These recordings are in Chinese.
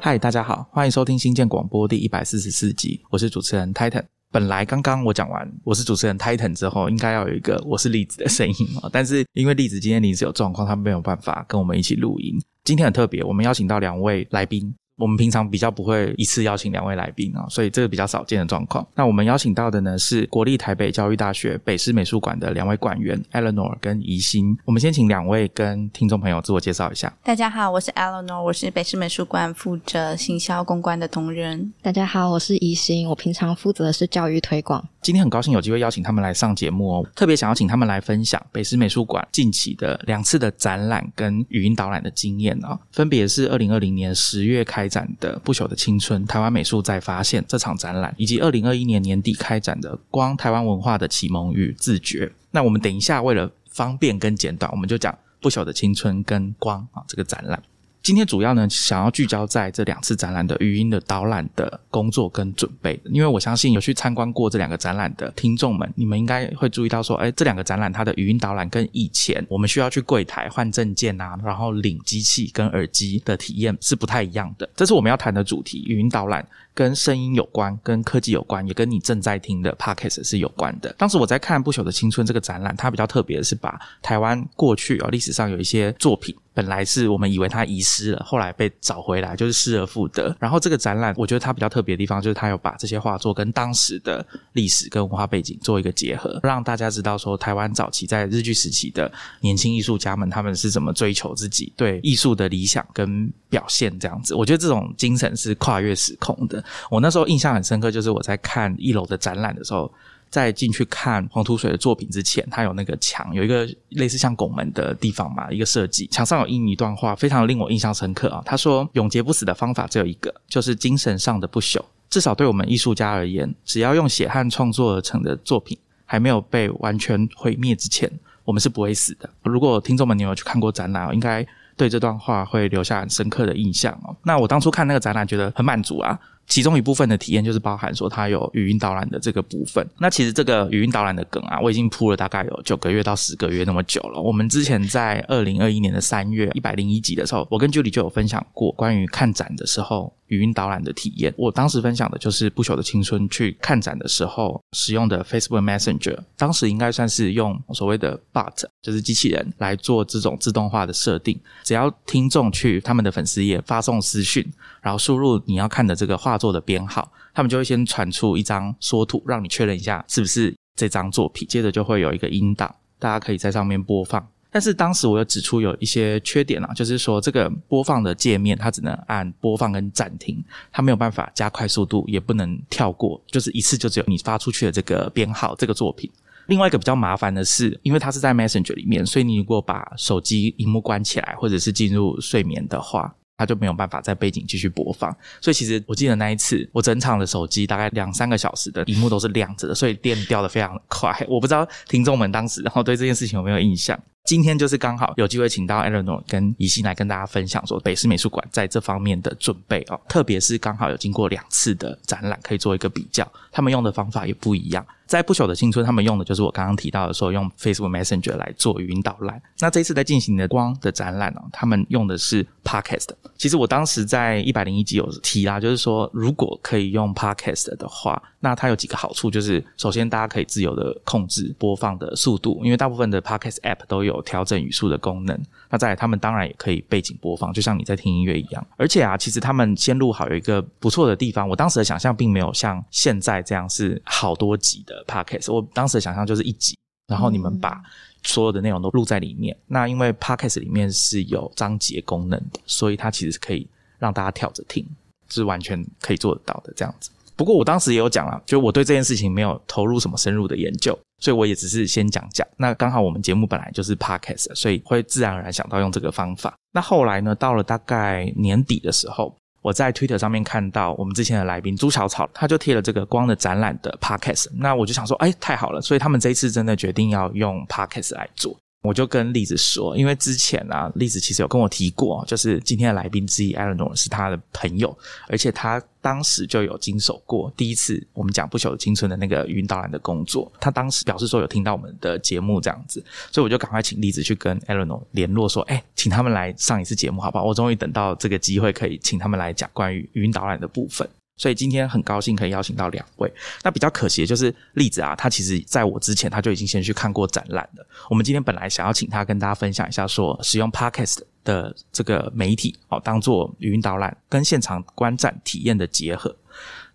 嗨，大家好，欢迎收听新建广播第一百四十四集，我是主持人 Titan。本来刚刚我讲完我是主持人 Titan 之后，应该要有一个我是栗子的声音啊，但是因为栗子今天临时有状况，他没有办法跟我们一起录音。今天很特别，我们邀请到两位来宾。我们平常比较不会一次邀请两位来宾啊，所以这个比较少见的状况。那我们邀请到的呢是国立台北教育大学北师美术馆的两位馆员 Eleanor 跟怡心。我们先请两位跟听众朋友自我介绍一下。大家好，我是 Eleanor，我是北师美术馆负责行销公关的同仁。大家好，我是怡心，我平常负责的是教育推广。今天很高兴有机会邀请他们来上节目哦，特别想要请他们来分享北师美术馆近期的两次的展览跟语音导览的经验啊，分别是二零二零年十月开展的《不朽的青春：台湾美术再发现》这场展览，以及二零二一年年底开展的《光台湾文化的启蒙与自觉》。那我们等一下为了方便跟简短，我们就讲《不朽的青春》跟《光》啊这个展览。今天主要呢，想要聚焦在这两次展览的语音的导览的工作跟准备，因为我相信有去参观过这两个展览的听众们，你们应该会注意到说，哎，这两个展览它的语音导览跟以前我们需要去柜台换证件啊，然后领机器跟耳机的体验是不太一样的。这是我们要谈的主题，语音导览。跟声音有关，跟科技有关，也跟你正在听的 podcast 是有关的。当时我在看《不朽的青春》这个展览，它比较特别的是把台湾过去啊历史上有一些作品，本来是我们以为它遗失了，后来被找回来，就是失而复得。然后这个展览，我觉得它比较特别的地方，就是它有把这些画作跟当时的历史跟文化背景做一个结合，让大家知道说台湾早期在日据时期的年轻艺术家们，他们是怎么追求自己对艺术的理想跟表现这样子。我觉得这种精神是跨越时空的。我那时候印象很深刻，就是我在看一楼的展览的时候，在进去看黄土水的作品之前，他有那个墙，有一个类似像拱门的地方嘛，一个设计，墙上有印一段话，非常令我印象深刻啊。他说：“永劫不死的方法只有一个，就是精神上的不朽。至少对我们艺术家而言，只要用血汗创作而成的作品还没有被完全毁灭之前，我们是不会死的。”如果听众们你有去看过展览，应该对这段话会留下很深刻的印象哦。那我当初看那个展览，觉得很满足啊。其中一部分的体验就是包含说它有语音导览的这个部分。那其实这个语音导览的梗啊，我已经铺了大概有九个月到十个月那么久了。我们之前在二零二一年的三月一百零一集的时候，我跟 Julie 就有分享过关于看展的时候语音导览的体验。我当时分享的就是不朽的青春去看展的时候使用的 Facebook Messenger，当时应该算是用所谓的 Bot，就是机器人来做这种自动化的设定。只要听众去他们的粉丝页发送私讯，然后输入你要看的这个画。作的编号，他们就会先传出一张缩图，让你确认一下是不是这张作品。接着就会有一个音档，大家可以在上面播放。但是当时我又指出有一些缺点啊，就是说这个播放的界面它只能按播放跟暂停，它没有办法加快速度，也不能跳过，就是一次就只有你发出去的这个编号这个作品。另外一个比较麻烦的是，因为它是在 Messenger 里面，所以你如果把手机荧幕关起来，或者是进入睡眠的话。它就没有办法在背景继续播放，所以其实我记得那一次，我整场的手机大概两三个小时的荧幕都是亮着的，所以电掉的非常快。我不知道听众们当时然后对这件事情有没有印象。今天就是刚好有机会请到 Eleanor 跟怡欣来跟大家分享说北师美术馆在这方面的准备哦，特别是刚好有经过两次的展览，可以做一个比较，他们用的方法也不一样。在不朽的青春，他们用的就是我刚刚提到的说用 Facebook Messenger 来做语音导览。那这一次在进行的光的展览呢，他们用的是 Podcast。其实我当时在一百零一集有提啦，就是说如果可以用 Podcast 的话，那它有几个好处，就是首先大家可以自由的控制播放的速度，因为大部分的 Podcast App 都有调整语速的功能。那在他们当然也可以背景播放，就像你在听音乐一样。而且啊，其实他们先录好有一个不错的地方，我当时的想象并没有像现在这样是好多集的。Podcast，我当时的想象就是一集，然后你们把所有的内容都录在里面。那因为 Podcast 里面是有章节功能的，所以它其实是可以让大家跳着听，是完全可以做得到的这样子。不过我当时也有讲了，就我对这件事情没有投入什么深入的研究，所以我也只是先讲讲。那刚好我们节目本来就是 Podcast，所以会自然而然想到用这个方法。那后来呢，到了大概年底的时候。我在 Twitter 上面看到我们之前的来宾朱小草，他就贴了这个光的展览的 Podcast，那我就想说，哎，太好了，所以他们这一次真的决定要用 Podcast 来做。我就跟栗子说，因为之前啊，栗子其实有跟我提过，就是今天的来宾之一 Elenor 是他的朋友，而且他当时就有经手过第一次我们讲不朽的青春的那个语音导览的工作。他当时表示说有听到我们的节目这样子，所以我就赶快请栗子去跟 Elenor 联络说，哎，请他们来上一次节目好不好？我终于等到这个机会可以请他们来讲关于语音导览的部分。所以今天很高兴可以邀请到两位。那比较可惜的就是栗子啊，他其实在我之前他就已经先去看过展览了。我们今天本来想要请他跟大家分享一下，说使用 Podcast 的这个媒体哦，当做语音导览跟现场观展体验的结合。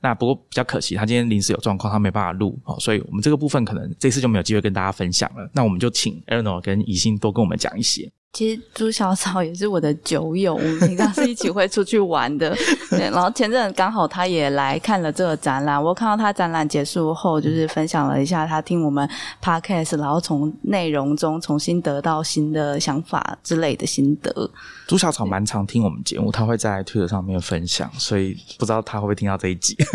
那不过比较可惜，他今天临时有状况，他没办法录哦，所以我们这个部分可能这次就没有机会跟大家分享了。那我们就请 Eleanor 跟宜兴多跟我们讲一些。其实朱小草也是我的酒友，我们平常是一起会出去玩的。对，然后前阵刚好他也来看了这个展览，我看到他展览结束后，就是分享了一下他听我们 podcast，然后从内容中重新得到新的想法之类的心得。朱小草蛮常听我们节目，他会在推特上面分享，所以不知道他会不会听到这一集。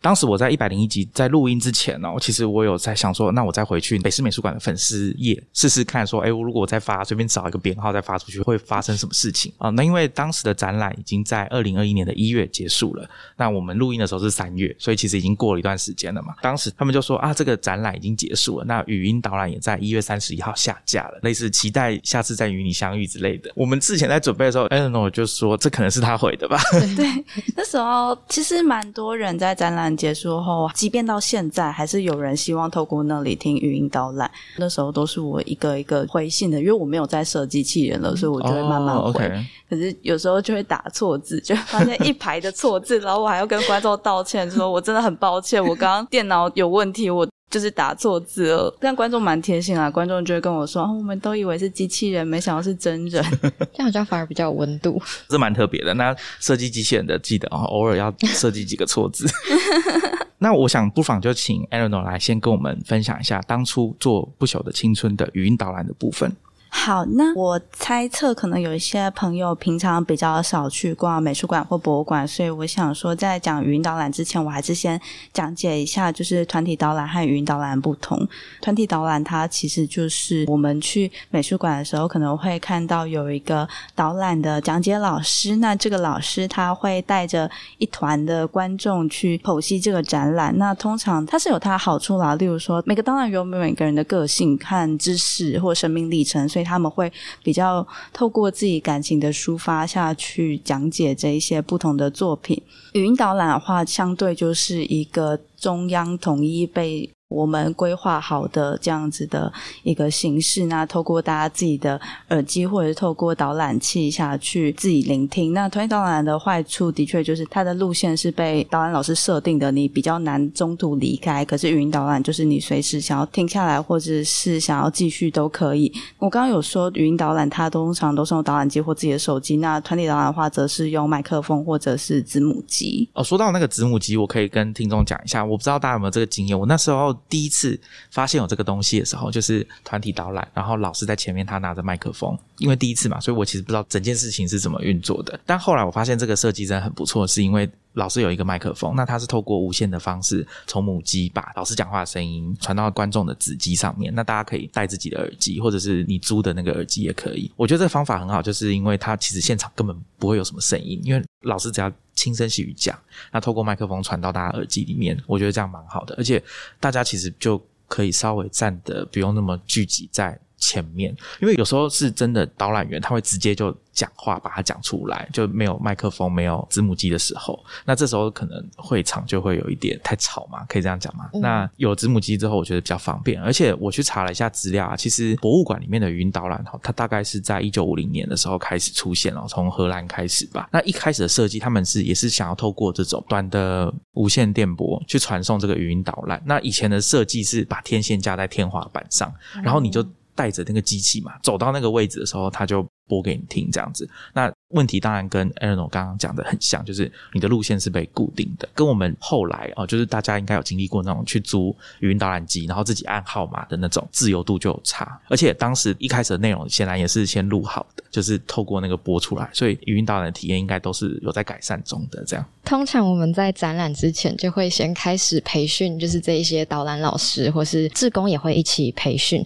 当时我在一百零一集在录音之前呢，其实我有在想说，那我再回去北师美术馆的粉丝页试试看，说，哎，如果我再发，随便找一个编号再发出去，会发生什么事情啊？那因为当时的展览已经在二零二一年的一月结束了，那我们录音的时候是三月，所以其实已经过了一段时间了嘛。当时他们就说啊，这个展览已经结束了，那语音导览也在一月三十一号下架了，类似期待下次再与你相遇之类的。我们之前在准备的时候，Eleanor 就说这可能是他回的吧？对，那时候其实蛮多人在展览。结束后，即便到现在，还是有人希望透过那里听语音导览。那时候都是我一个一个回信的，因为我没有在设机器人了，所以我就会慢慢回。可是有时候就会打错字，就发现一排的错字，然后我还要跟观众道歉，说我真的很抱歉，我刚刚电脑有问题，我就是打错字了。但观众蛮贴心啊，观众就会跟我说，我们都以为是机器人，没想到是真人，这样好像反而比较有温度，这蛮特别的。那设计机器人的记得哦，偶尔要设计几个错字。那我想不妨就请 Eleanor 来先跟我们分享一下当初做不朽的青春的语音导览的部分。好，那我猜测可能有一些朋友平常比较少去逛美术馆或博物馆，所以我想说，在讲语音导览之前，我还是先讲解一下，就是团体导览和语音导览不同。团体导览它其实就是我们去美术馆的时候，可能会看到有一个导览的讲解老师，那这个老师他会带着一团的观众去剖析这个展览。那通常它是有它好处啦，例如说每个导览有每个人的个性和知识或生命历程。所以所以他们会比较透过自己感情的抒发下去讲解这一些不同的作品。语音导览的话，相对就是一个中央统一被。我们规划好的这样子的一个形式，那透过大家自己的耳机或者是透过导览器下去自己聆听。那团体导览的坏处的确就是它的路线是被导览老师设定的，你比较难中途离开。可是语音导览就是你随时想要停下来或者是想要继续都可以。我刚刚有说语音导览它通常都是用导览机或自己的手机，那团体导览的话则是用麦克风或者是子母机。哦，说到那个子母机，我可以跟听众讲一下，我不知道大家有没有这个经验，我那时候。第一次发现有这个东西的时候，就是团体导览，然后老师在前面，他拿着麦克风，因为第一次嘛，所以我其实不知道整件事情是怎么运作的。但后来我发现这个设计真的很不错，是因为老师有一个麦克风，那他是透过无线的方式从母机把老师讲话的声音传到观众的子机上面。那大家可以戴自己的耳机，或者是你租的那个耳机也可以。我觉得这个方法很好，就是因为它其实现场根本不会有什么声音，因为老师只要。轻声细语讲，那透过麦克风传到大家耳机里面，我觉得这样蛮好的，而且大家其实就可以稍微站的不用那么聚集在前面，因为有时候是真的导览员他会直接就。讲话把它讲出来，就没有麦克风、没有字幕机的时候，那这时候可能会场就会有一点太吵嘛，可以这样讲吗？那有字幕机之后，我觉得比较方便。而且我去查了一下资料啊，其实博物馆里面的语音导览哈，它大概是在一九五零年的时候开始出现了，从荷兰开始吧。那一开始的设计，他们是也是想要透过这种短的无线电波去传送这个语音导览。那以前的设计是把天线架在天花板上，然后你就带着那个机器嘛，走到那个位置的时候，他就。播给你听，这样子。那问题当然跟 Eleanor 刚刚讲的很像，就是你的路线是被固定的，跟我们后来哦，就是大家应该有经历过那种去租语音导览机，然后自己按号码的那种自由度就有差。而且当时一开始的内容显然也是先录好的，就是透过那个播出来，所以语音导览的体验应该都是有在改善中的。这样，通常我们在展览之前就会先开始培训，就是这一些导览老师或是志工也会一起培训。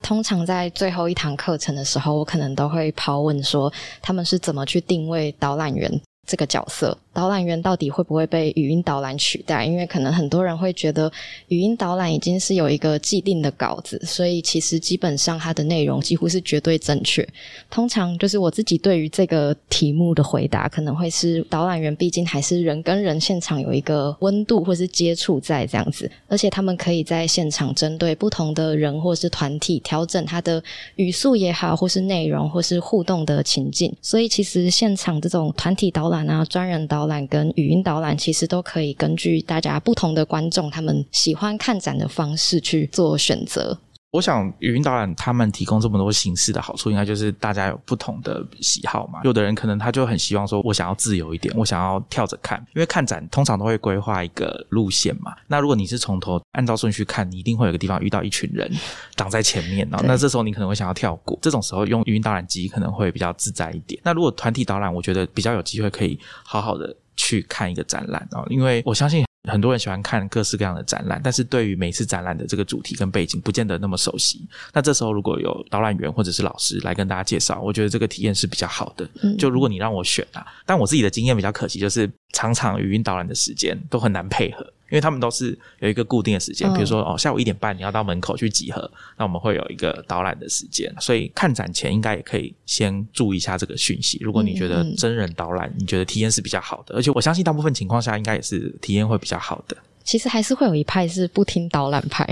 通常在最后一堂课程的时候，我可能都会抛问说，他们是怎么去定位导览员这个角色。导览员到底会不会被语音导览取代？因为可能很多人会觉得语音导览已经是有一个既定的稿子，所以其实基本上它的内容几乎是绝对正确。通常就是我自己对于这个题目的回答，可能会是导览员毕竟还是人跟人现场有一个温度或是接触在这样子，而且他们可以在现场针对不同的人或是团体调整他的语速也好，或是内容或是互动的情境。所以其实现场这种团体导览啊，专人导导览跟语音导览其实都可以根据大家不同的观众他们喜欢看展的方式去做选择。我想语音导览他们提供这么多形式的好处，应该就是大家有不同的喜好嘛。有的人可能他就很希望说，我想要自由一点，我想要跳着看，因为看展通常都会规划一个路线嘛。那如果你是从头按照顺序看，你一定会有个地方遇到一群人挡在前面，然后那这时候你可能会想要跳过。这种时候用语音导览机可能会比较自在一点。那如果团体导览，我觉得比较有机会可以好好的。去看一个展览啊，因为我相信很多人喜欢看各式各样的展览，但是对于每次展览的这个主题跟背景，不见得那么熟悉。那这时候如果有导览员或者是老师来跟大家介绍，我觉得这个体验是比较好的。就如果你让我选啊，但我自己的经验比较可惜，就是常常语音导览的时间都很难配合。因为他们都是有一个固定的时间，比如说哦，下午一点半你要到门口去集合，那我们会有一个导览的时间，所以看展前应该也可以先注意一下这个讯息。如果你觉得真人导览，你觉得体验是比较好的，而且我相信大部分情况下应该也是体验会比较好的。其实还是会有一派是不听导览派，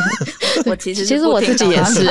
我其实其实我自己也是。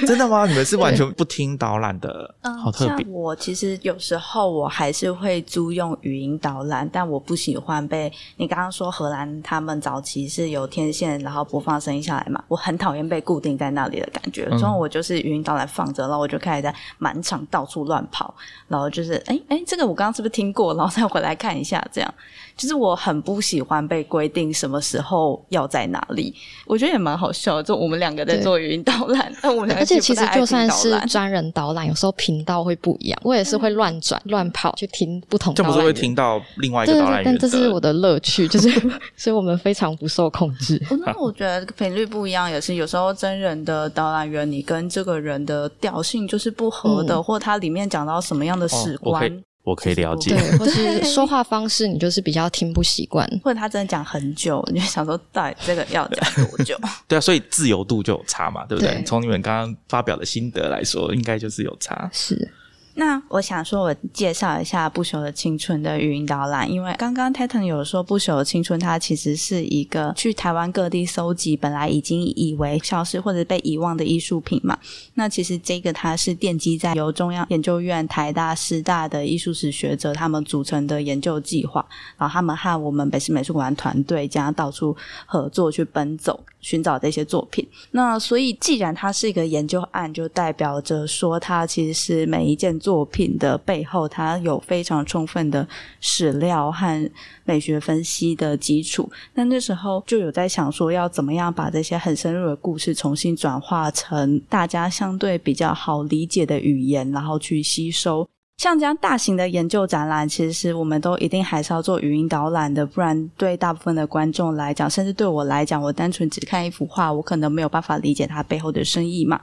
真的吗？你们是完全不听导览的？好特别。我其实有时候我还是会租用语音导览，但我不喜欢被你刚刚说荷兰他们早期是有天线，然后播放声音下来嘛。我很讨厌被固定在那里的感觉，所以我就是语音导览放着，然后我就开始在满场到处乱跑，然后就是哎哎，这个我刚刚是不是听过？然后再回来看一下，这样。就是我很不喜欢被规定什么时候要在哪里，我觉得也蛮好笑。就我们两个在做语音导览，那我们而且其实就算是专人导览，有时候频道会不一样，我也是会乱转乱跑去听不同。这不是会听到另外一个导览员？但这是我的乐趣，就是所以我们非常不受控制。那我觉得频率不一样也是，有时候真人的导览员，你跟这个人的调性就是不合的，或他里面讲到什么样的史观。我可以了解，对，或是 说话方式，你就是比较听不习惯，或者他真的讲很久，你就想说，到底这个要讲多久？对啊，所以自由度就有差嘛，对不对？从你们刚刚发表的心得来说，应该就是有差，是。那我想说，我介绍一下《不朽的青春》的语音导览，因为刚刚 Titan 有说，《不朽的青春》它其实是一个去台湾各地搜集本来已经以为消失或者被遗忘的艺术品嘛。那其实这个它是奠基在由中央研究院、台大、师大的艺术史学者他们组成的研究计划，然后他们和我们北市美术馆团队将到处合作去奔走寻找这些作品。那所以既然它是一个研究案，就代表着说它其实是每一件。作品的背后，它有非常充分的史料和美学分析的基础。那那时候就有在想说，要怎么样把这些很深入的故事重新转化成大家相对比较好理解的语言，然后去吸收。像这样大型的研究展览，其实我们都一定还是要做语音导览的，不然对大部分的观众来讲，甚至对我来讲，我单纯只看一幅画，我可能没有办法理解它背后的深意嘛。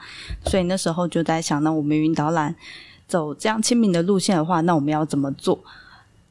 所以那时候就在想，那我们语音导览。走这样亲民的路线的话，那我们要怎么做？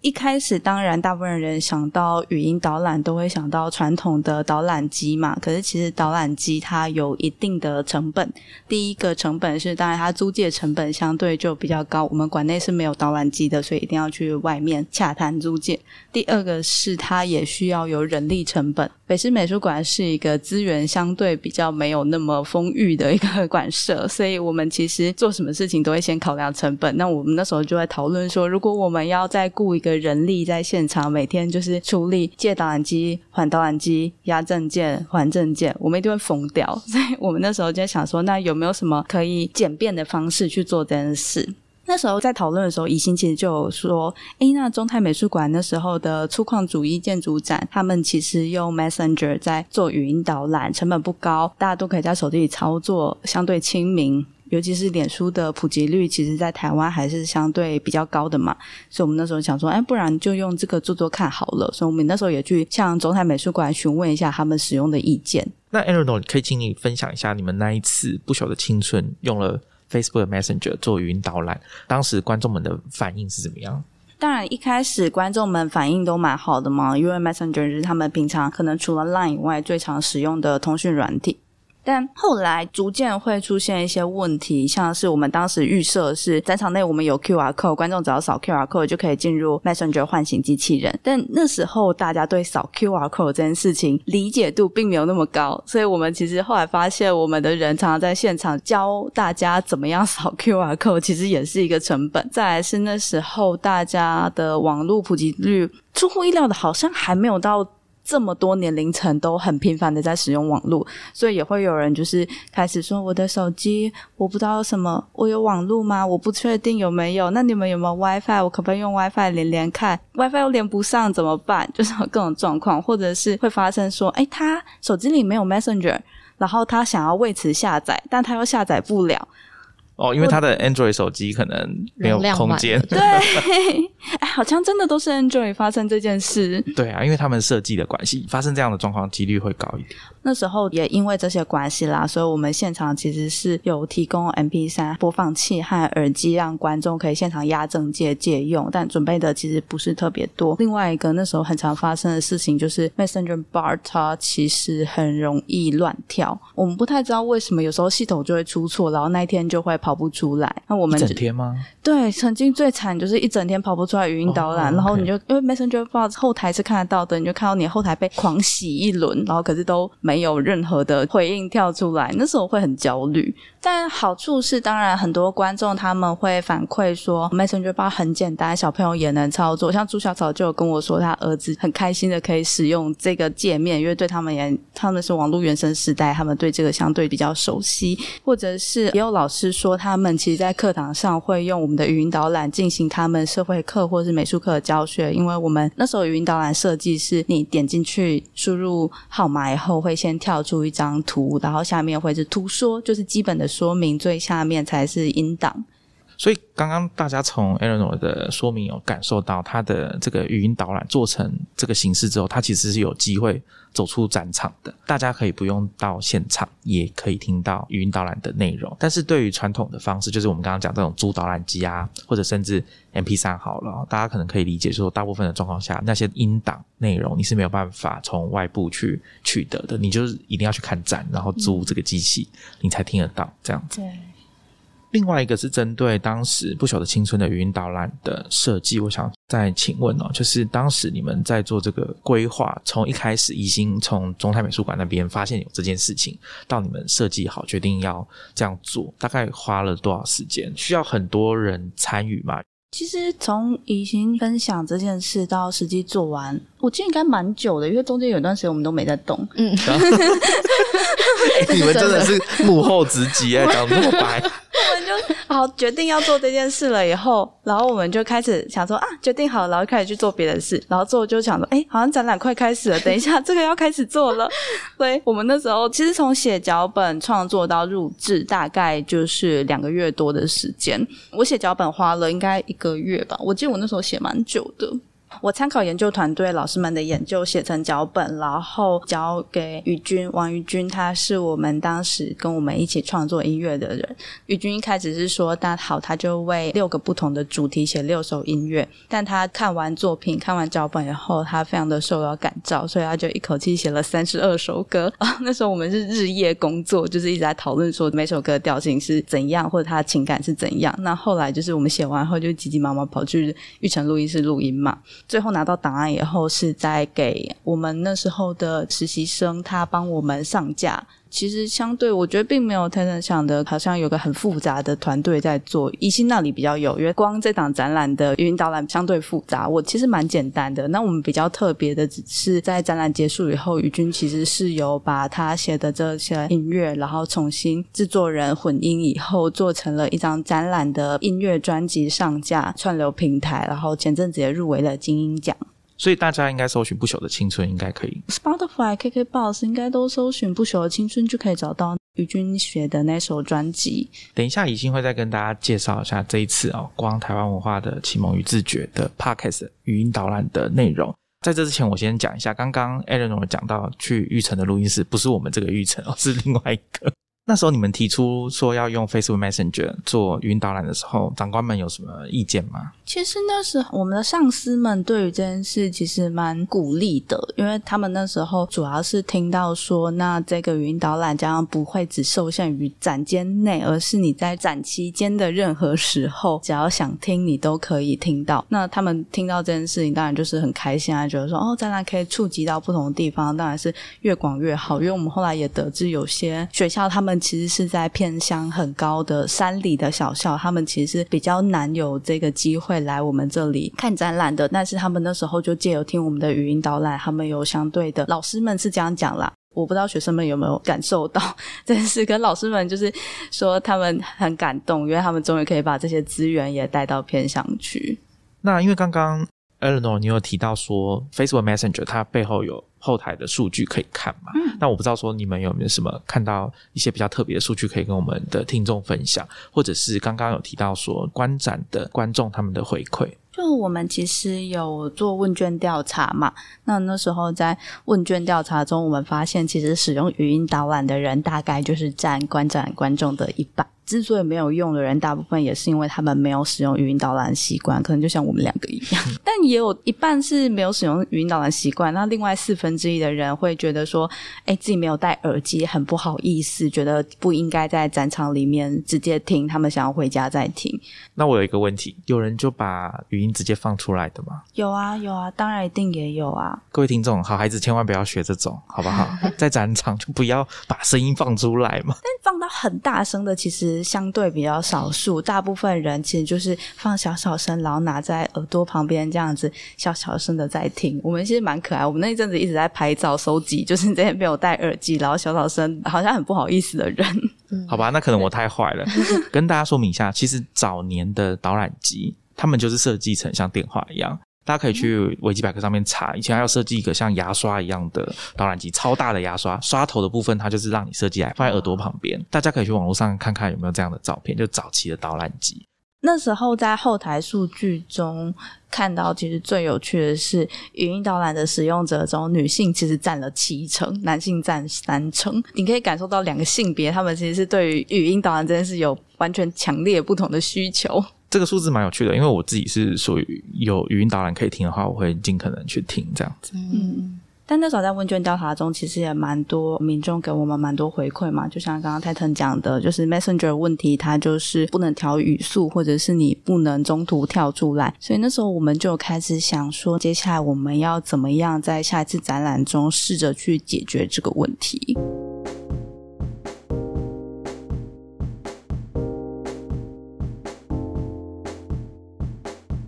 一开始，当然，大部分人想到语音导览都会想到传统的导览机嘛。可是，其实导览机它有一定的成本。第一个成本是，当然它租借成本相对就比较高。我们馆内是没有导览机的，所以一定要去外面洽谈租借。第二个是，它也需要有人力成本。北师美术馆是一个资源相对比较没有那么丰裕的一个 馆舍，所以我们其实做什么事情都会先考量成本。那我们那时候就在讨论说，如果我们要再雇一个人力在现场，每天就是处理借导览机、还导览机、压证件、还证件，我们一定会疯掉。所以我们那时候就在想说，那有没有什么可以简便的方式去做这件事？那时候在讨论的时候，宜兴其实就有说：“诶，那中泰美术馆那时候的粗犷主义建筑展，他们其实用 Messenger 在做语音导览，成本不高，大家都可以在手机里操作，相对亲民。尤其是脸书的普及率，其实在台湾还是相对比较高的嘛。所以我们那时候想说，哎，不然就用这个做做看好了。所以我们那时候也去向中泰美术馆询问一下他们使用的意见。”那 Eleanor 可以请你分享一下你们那一次不朽的青春用了 Facebook Messenger 做语音导览，当时观众们的反应是怎么样？当然，一开始观众们反应都蛮好的嘛，因为 Messenger 是他们平常可能除了 Line 以外最常使用的通讯软体。但后来逐渐会出现一些问题，像是我们当时预设是在场内我们有 QR code，观众只要扫 QR code 就可以进入 Messenger 唤醒机器人。但那时候大家对扫 QR code 这件事情理解度并没有那么高，所以我们其实后来发现，我们的人常常在现场教大家怎么样扫 QR code，其实也是一个成本。再来是那时候大家的网络普及率出乎意料的，好像还没有到。这么多年龄层都很频繁的在使用网络，所以也会有人就是开始说我的手机我不知道什么，我有网络吗？我不确定有没有。那你们有没有 WiFi？我可不可以用 WiFi 连连看？WiFi 又连不上怎么办？就是各种状况，或者是会发生说，哎，他手机里没有 Messenger，然后他想要为此下载，但他又下载不了。哦，因为他的 Android 手机可能没有空间。对，哎，好像真的都是 Android 发生这件事。对啊，因为他们设计的关系，发生这样的状况几率会高一点。那时候也因为这些关系啦，所以我们现场其实是有提供 MP 三播放器和耳机，让观众可以现场压正借借用，但准备的其实不是特别多。另外一个那时候很常发生的事情就是 Messenger Bar 它其实很容易乱跳，我们不太知道为什么，有时候系统就会出错，然后那一天就会。跑不出来，那我们整天吗？对，曾经最惨就是一整天跑不出来语音导览，然后你就因为 Messenger Box 后台是看得到的，你就看到你后台被狂洗一轮，然后可是都没有任何的回应跳出来，那时候会很焦虑。但好处是，当然很多观众他们会反馈说，Messenger Box 很简单，小朋友也能操作。像朱小草就有跟我说，他儿子很开心的可以使用这个界面，因为对他们也他们是网络原生时代，他们对这个相对比较熟悉。或者是也有老师说，他们其实在课堂上会用我们。的语音导览进行他们社会课或是美术课的教学，因为我们那时候语音导览设计是你点进去输入号码以后，会先跳出一张图，然后下面会是图说，就是基本的说明，最下面才是音档。所以刚刚大家从 Eleanor 的说明有感受到，他的这个语音导览做成这个形式之后，他其实是有机会走出展场的。大家可以不用到现场，也可以听到语音导览的内容。但是对于传统的方式，就是我们刚刚讲这种租导览机啊，或者甚至 MP 三好了，大家可能可以理解说，大部分的状况下，那些音档内容你是没有办法从外部去取得的，你就是一定要去看展，然后租这个机器，你才听得到这样子。另外一个是针对当时不朽的青春的语音导览的设计，我想再请问哦，就是当时你们在做这个规划，从一开始已经从中泰美术馆那边发现有这件事情，到你们设计好决定要这样做，大概花了多少时间？需要很多人参与吗？其实从已经分享这件事到实际做完，我记得应该蛮久的，因为中间有段时间我们都没在动。嗯，你们真的是幕后直击哎，讲那么白。们就好决定要做这件事了，以后，然后我们就开始想说啊，决定好，然后开始去做别的事，然后做就想说，哎，好像展览快开始了，等一下这个要开始做了。所以我们那时候其实从写脚本创作到录制，大概就是两个月多的时间。我写脚本花了应该一个月吧，我记得我那时候写蛮久的。我参考研究团队老师们的研究，写成脚本，然后交给宇君王宇君，他是我们当时跟我们一起创作音乐的人。宇君一开始是说，那好，他就为六个不同的主题写六首音乐。但他看完作品、看完脚本以后，他非常的受到感召，所以他就一口气写了三十二首歌。啊，那时候我们是日夜工作，就是一直在讨论说每首歌的调性是怎样，或者他的情感是怎样。那后来就是我们写完后，就急急忙忙跑去玉成录音室录音嘛。最后拿到档案以后，是在给我们那时候的实习生，他帮我们上架。其实相对，我觉得并没有太想的，好像有个很复杂的团队在做。一心那里比较有，因为光这档展览的语音导览相对复杂，我其实蛮简单的。那我们比较特别的，只是在展览结束以后，宇君其实是有把他写的这些音乐，然后重新制作人混音以后，做成了一张展览的音乐专辑上架串流平台，然后前阵子也入围了金鹰奖。所以大家应该搜寻《不朽的青春》，应该可以。Spotify、KKBox 应该都搜寻《不朽的青春》，就可以找到宇君学的那首专辑。等一下，怡心会再跟大家介绍一下这一次哦，光台湾文化的启蒙与自觉的 Podcast 语音导览的内容。在这之前，我先讲一下，刚刚 Eleanor 讲到去玉成的录音室，不是我们这个玉成哦，是另外一个。那时候你们提出说要用 Facebook Messenger 做语音导览的时候，长官们有什么意见吗？其实那时候我们的上司们对于这件事其实蛮鼓励的，因为他们那时候主要是听到说，那这个语音导览将不会只受限于展间内，而是你在展期间的任何时候，只要想听，你都可以听到。那他们听到这件事情，当然就是很开心啊，觉得说哦，展览可以触及到不同的地方，当然是越广越好。因为我们后来也得知，有些学校他们其实是在偏乡很高的山里的小校，他们其实是比较难有这个机会。会来我们这里看展览的，但是他们那时候就借由听我们的语音导览，他们有相对的老师们是这样讲啦。我不知道学生们有没有感受到，但是跟老师们就是说他们很感动，因为他们终于可以把这些资源也带到偏乡去。那因为刚刚 Eleanor 你有提到说 Facebook Messenger 它背后有。后台的数据可以看嘛？嗯那我不知道说你们有没有什么看到一些比较特别的数据可以跟我们的听众分享，或者是刚刚有提到说观展的观众他们的回馈。就我们其实有做问卷调查嘛，那那时候在问卷调查中，我们发现其实使用语音导览的人大概就是占观展观众的一半。之所以没有用的人，大部分也是因为他们没有使用语音导览习惯，可能就像我们两个一样。但也有一半是没有使用语音导览习惯，那另外四分之一的人会觉得说，哎，自己没有戴耳机，很不好意思，觉得不应该在展场里面直接听，他们想要回家再听。那我有一个问题，有人就把语音直接放出来的吗？有啊，有啊，当然一定也有啊。各位听众，好孩子千万不要学这种，好不好？在展场就不要把声音放出来嘛。但放到很大声的，其实。相对比较少数，大部分人其实就是放小小声，然后拿在耳朵旁边这样子小小声的在听。我们其实蛮可爱，我们那一阵子一直在拍照收集，就是这些没有戴耳机，然后小小声，好像很不好意思的人。好吧，那可能我太坏了。跟大家说明一下，其实早年的导览机，他们就是设计成像电话一样。大家可以去维基百科上面查，以前还要设计一个像牙刷一样的导览机，超大的牙刷，刷头的部分它就是让你设计来放在耳朵旁边。大家可以去网络上看看有没有这样的照片，就早期的导览机。那时候在后台数据中看到，其实最有趣的是语音导览的使用者中，女性其实占了七成，男性占三成。你可以感受到两个性别，他们其实是对于语音导览这件事有完全强烈不同的需求。这个数字蛮有趣的，因为我自己是属于有语音导览可以听的话，我会尽可能去听这样子。嗯，但那时候在问卷调查中，其实也蛮多民众给我们蛮多回馈嘛，就像刚刚泰腾讲的，就是 Messenger 问题，它就是不能调语速，或者是你不能中途跳出来。所以那时候我们就开始想说，接下来我们要怎么样在下一次展览中试着去解决这个问题。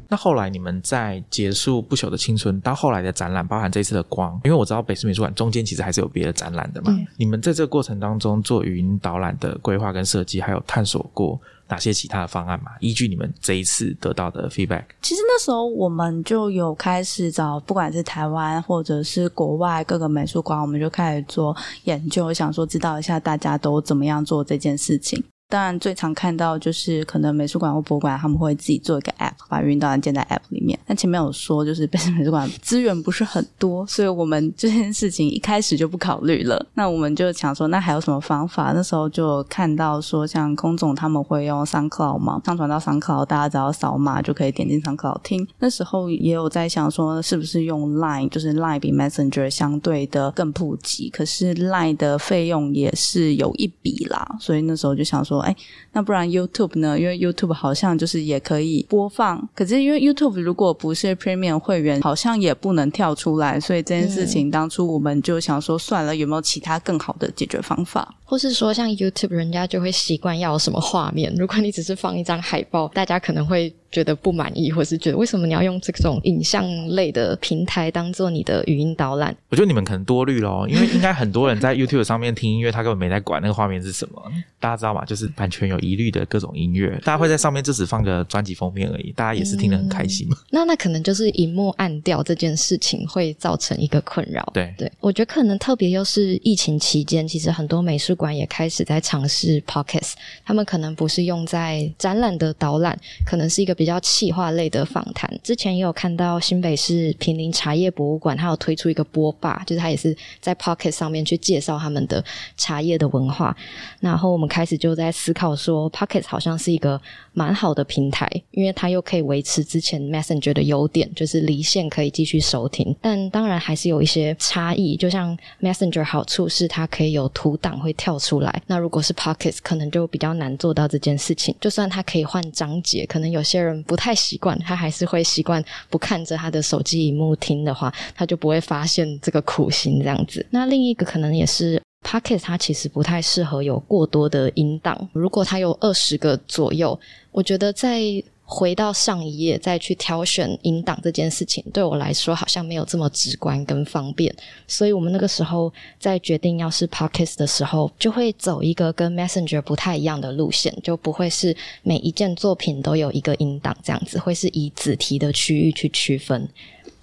那后来你们在结束不朽的青春到后来的展览，包含这次的光，因为我知道北师美术馆中间其实还是有别的展览的嘛。你们在这个过程当中做语音导览的规划跟设计，还有探索过哪些其他的方案嘛？依据你们这一次得到的 feedback，其实那时候我们就有开始找，不管是台湾或者是国外各个美术馆，我们就开始做研究，想说知道一下大家都怎么样做这件事情。当然，最常看到就是可能美术馆或博物馆他们会自己做一个 app，把语音导览建在 app 里面。但前面有说，就是北京美术馆资源不是很多，所以我们这件事情一开始就不考虑了。那我们就想说，那还有什么方法？那时候就看到说，像空总他们会用 SoundCloud 嘛，上传到 SoundCloud，大家只要扫码就可以点进 SoundCloud 听。那时候也有在想说，是不是用 Line，就是 Line 比 Messenger 相对的更普及，可是 Line 的费用也是有一笔啦，所以那时候就想说。哎，那不然 YouTube 呢？因为 YouTube 好像就是也可以播放，可是因为 YouTube 如果不是 Premium 会员，好像也不能跳出来。所以这件事情当初我们就想说，算了，有没有其他更好的解决方法？或是说，像 YouTube 人家就会习惯要什么画面？如果你只是放一张海报，大家可能会。觉得不满意，或是觉得为什么你要用这种影像类的平台当做你的语音导览？我觉得你们可能多虑咯，因为应该很多人在 YouTube 上面听音乐，他根本没在管那个画面是什么。大家知道吗？就是版权有疑虑的各种音乐，大家会在上面就只放个专辑封面而已，大家也是听得很开心嘛。那那可能就是荧幕暗掉这件事情会造成一个困扰。对对，我觉得可能特别又是疫情期间，其实很多美术馆也开始在尝试 podcast，他们可能不是用在展览的导览，可能是一个比比较气化类的访谈。之前也有看到新北市平林茶叶博物馆，它有推出一个播霸，就是它也是在 Pocket 上面去介绍他们的茶叶的文化。然后我们开始就在思考说，Pocket 好像是一个蛮好的平台，因为它又可以维持之前 messenger 的优点，就是离线可以继续收听。但当然还是有一些差异，就像 messenger 好处是它可以有图档会跳出来，那如果是 Pocket 可能就比较难做到这件事情。就算它可以换章节，可能有些人人不太习惯，他还是会习惯不看着他的手机荧幕听的话，他就不会发现这个苦心这样子。那另一个可能也是。Pocket 它其实不太适合有过多的音档。如果它有二十个左右，我觉得在回到上一页再去挑选音档这件事情，对我来说好像没有这么直观跟方便。所以我们那个时候在决定要是 Pocket 的时候，就会走一个跟 Messenger 不太一样的路线，就不会是每一件作品都有一个音档这样子，会是以子题的区域去区分。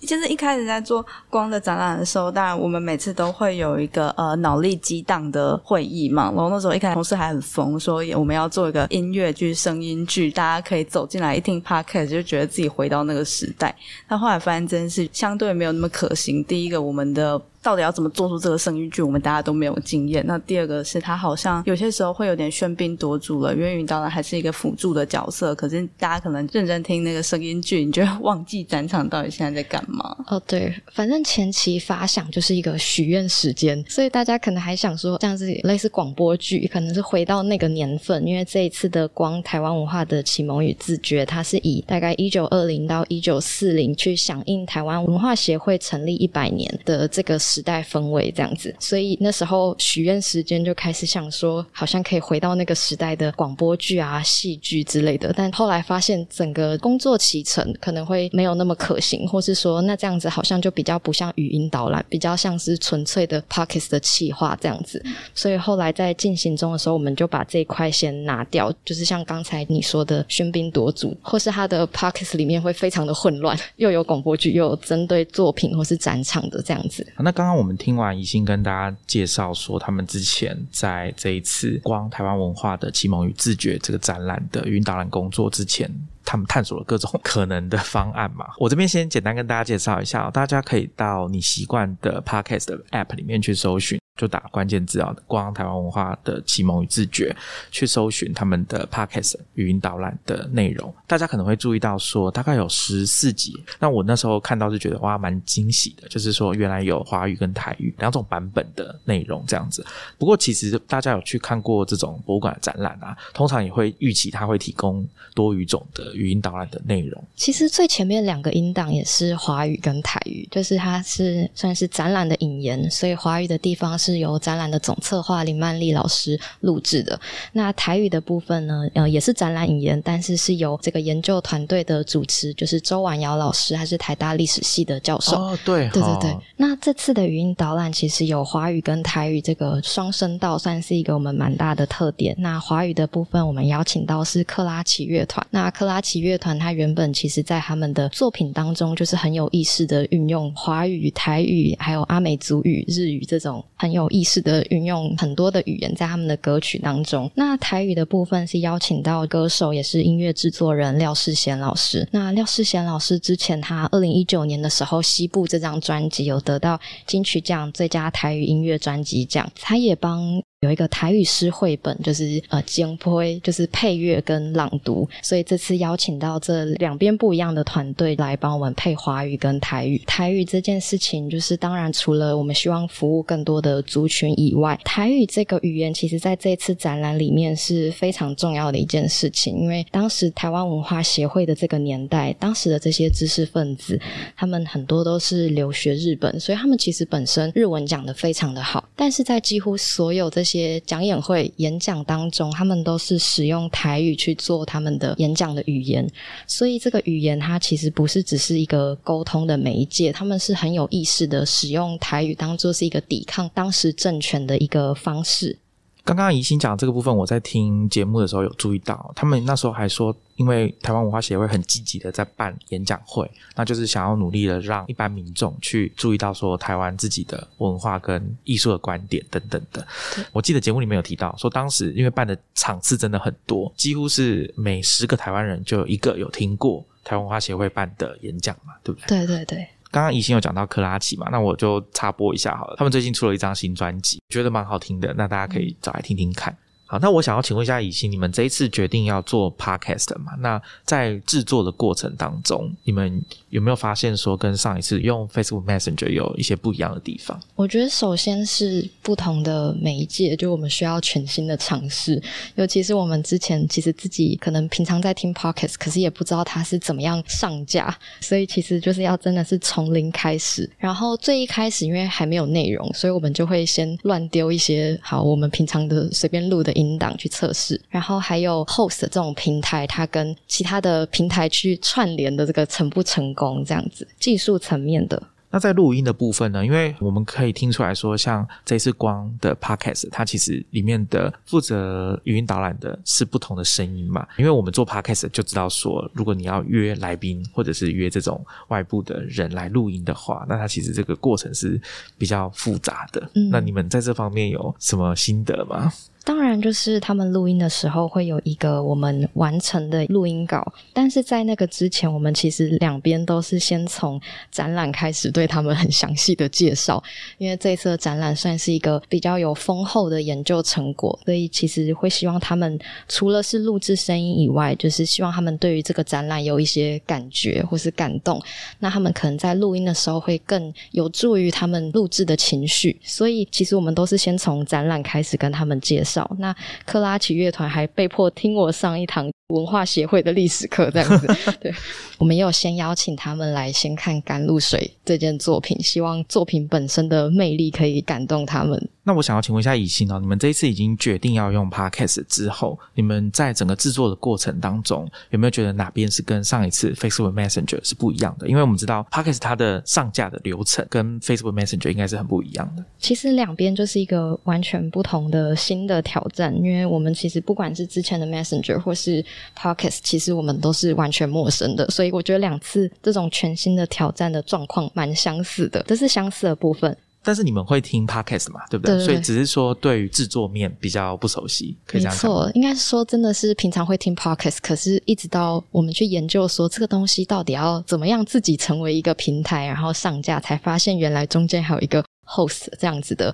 其实一开始在做光的展览的时候，当然我们每次都会有一个呃脑力激荡的会议嘛。然后那时候一开始同事还很疯，说我们要做一个音乐剧、声音剧，大家可以走进来一听 podcast 就觉得自己回到那个时代。但后来发现，真是相对没有那么可行。第一个，我们的。到底要怎么做出这个声音剧？我们大家都没有经验。那第二个是他好像有些时候会有点喧宾夺主了，因为云导然还是一个辅助的角色。可是大家可能认真听那个声音剧，你就会忘记展场到底现在在干嘛。哦，对，反正前期发想就是一个许愿时间，所以大家可能还想说，像是类似广播剧，可能是回到那个年份，因为这一次的光台湾文化的启蒙与自觉，它是以大概一九二零到一九四零去响应台湾文化协会成立一百年的这个。时代氛围这样子，所以那时候许愿时间就开始想说，好像可以回到那个时代的广播剧啊、戏剧之类的。但后来发现，整个工作启程可能会没有那么可行，或是说，那这样子好像就比较不像语音导览，比较像是纯粹的 pockets 的企划这样子。所以后来在进行中的时候，我们就把这一块先拿掉，就是像刚才你说的喧宾夺主，或是他的 pockets 里面会非常的混乱，又有广播剧，又有针对作品或是展场的这样子。那刚刚刚。我们听完宜兴跟大家介绍说，他们之前在这一次光台湾文化的启蒙与自觉这个展览的云导览工作之前，他们探索了各种可能的方案嘛。我这边先简单跟大家介绍一下，大家可以到你习惯的 Podcast 的 App 里面去搜寻。就打关键字啊，光台湾文化的启蒙与自觉，去搜寻他们的 podcast 语音导览的内容。大家可能会注意到说，大概有十四集。那我那时候看到是觉得哇，蛮惊喜的，就是说原来有华语跟台语两种版本的内容这样子。不过其实大家有去看过这种博物馆展览啊，通常也会预期它会提供多语种的语音导览的内容。其实最前面两个音档也是华语跟台语，就是它是算是展览的引言，所以华语的地方。是由展览的总策划林曼丽老师录制的。那台语的部分呢？呃，也是展览引言，但是是由这个研究团队的主持，就是周婉瑶老师，还是台大历史系的教授。哦，对，对对对。那这次的语音导览其实有华语跟台语这个双声道，算是一个我们蛮大的特点。那华语的部分，我们邀请到是克拉奇乐团。那克拉奇乐团，它原本其实在他们的作品当中，就是很有意识的运用华语、台语，还有阿美族语、日语这种很。有意识的运用很多的语言在他们的歌曲当中。那台语的部分是邀请到歌手，也是音乐制作人廖世贤老师。那廖世贤老师之前他二零一九年的时候，《西部》这张专辑有得到金曲奖最佳台语音乐专辑奖，他也帮。有一个台语诗绘本，就是呃，简播，就是配乐跟朗读。所以这次邀请到这两边不一样的团队来帮我们配华语跟台语。台语这件事情，就是当然除了我们希望服务更多的族群以外，台语这个语言，其实在这次展览里面是非常重要的一件事情。因为当时台湾文化协会的这个年代，当时的这些知识分子，他们很多都是留学日本，所以他们其实本身日文讲的非常的好。但是在几乎所有这些些讲演会演讲当中，他们都是使用台语去做他们的演讲的语言，所以这个语言它其实不是只是一个沟通的媒介，他们是很有意识的使用台语当做是一个抵抗当时政权的一个方式。刚刚怡心讲这个部分，我在听节目的时候有注意到，他们那时候还说，因为台湾文化协会很积极的在办演讲会，那就是想要努力的让一般民众去注意到说台湾自己的文化跟艺术的观点等等的。我记得节目里面有提到说，当时因为办的场次真的很多，几乎是每十个台湾人就有一个有听过台湾文化协会办的演讲嘛，对不对？对对对。刚刚怡心有讲到克拉奇嘛，那我就插播一下好了。他们最近出了一张新专辑，觉得蛮好听的，那大家可以找来听听看。好，那我想要请问一下以欣，你们这一次决定要做 podcast 嘛？那在制作的过程当中，你们有没有发现说跟上一次用 Facebook Messenger 有一些不一样的地方？我觉得首先是不同的媒介，就我们需要全新的尝试。尤其是我们之前其实自己可能平常在听 podcast，可是也不知道它是怎么样上架，所以其实就是要真的是从零开始。然后最一开始因为还没有内容，所以我们就会先乱丢一些好我们平常的随便录的音。音档去测试，然后还有 host 这种平台，它跟其他的平台去串联的这个成不成功，这样子技术层面的。那在录音的部分呢？因为我们可以听出来说，像这次光的 podcast，它其实里面的负责语音导览的是不同的声音嘛。因为我们做 podcast 就知道说，如果你要约来宾或者是约这种外部的人来录音的话，那它其实这个过程是比较复杂的。嗯那你们在这方面有什么心得吗？当然，就是他们录音的时候会有一个我们完成的录音稿，但是在那个之前，我们其实两边都是先从展览开始对他们很详细的介绍，因为这次的展览算是一个比较有丰厚的研究成果，所以其实会希望他们除了是录制声音以外，就是希望他们对于这个展览有一些感觉或是感动，那他们可能在录音的时候会更有助于他们录制的情绪，所以其实我们都是先从展览开始跟他们介绍。那克拉奇乐团还被迫听我上一堂文化协会的历史课，这样子。对，我们也有先邀请他们来先看《甘露水》这件作品，希望作品本身的魅力可以感动他们。那我想要请问一下以欣哦，你们这一次已经决定要用 Podcast 之后，你们在整个制作的过程当中，有没有觉得哪边是跟上一次 Facebook Messenger 是不一样的？因为我们知道 Podcast 它的上架的流程跟 Facebook Messenger 应该是很不一样的。其实两边就是一个完全不同的新的挑战，因为我们其实不管是之前的 Messenger 或是 Podcast，其实我们都是完全陌生的，所以我觉得两次这种全新的挑战的状况蛮相似的，这是相似的部分。但是你们会听 podcast 嘛？对不对？所以只是说对于制作面比较不熟悉，可以这样讲。没错，应该是说真的是平常会听 podcast，可是一直到我们去研究说这个东西到底要怎么样自己成为一个平台，然后上架，才发现原来中间还有一个 host 这样子的。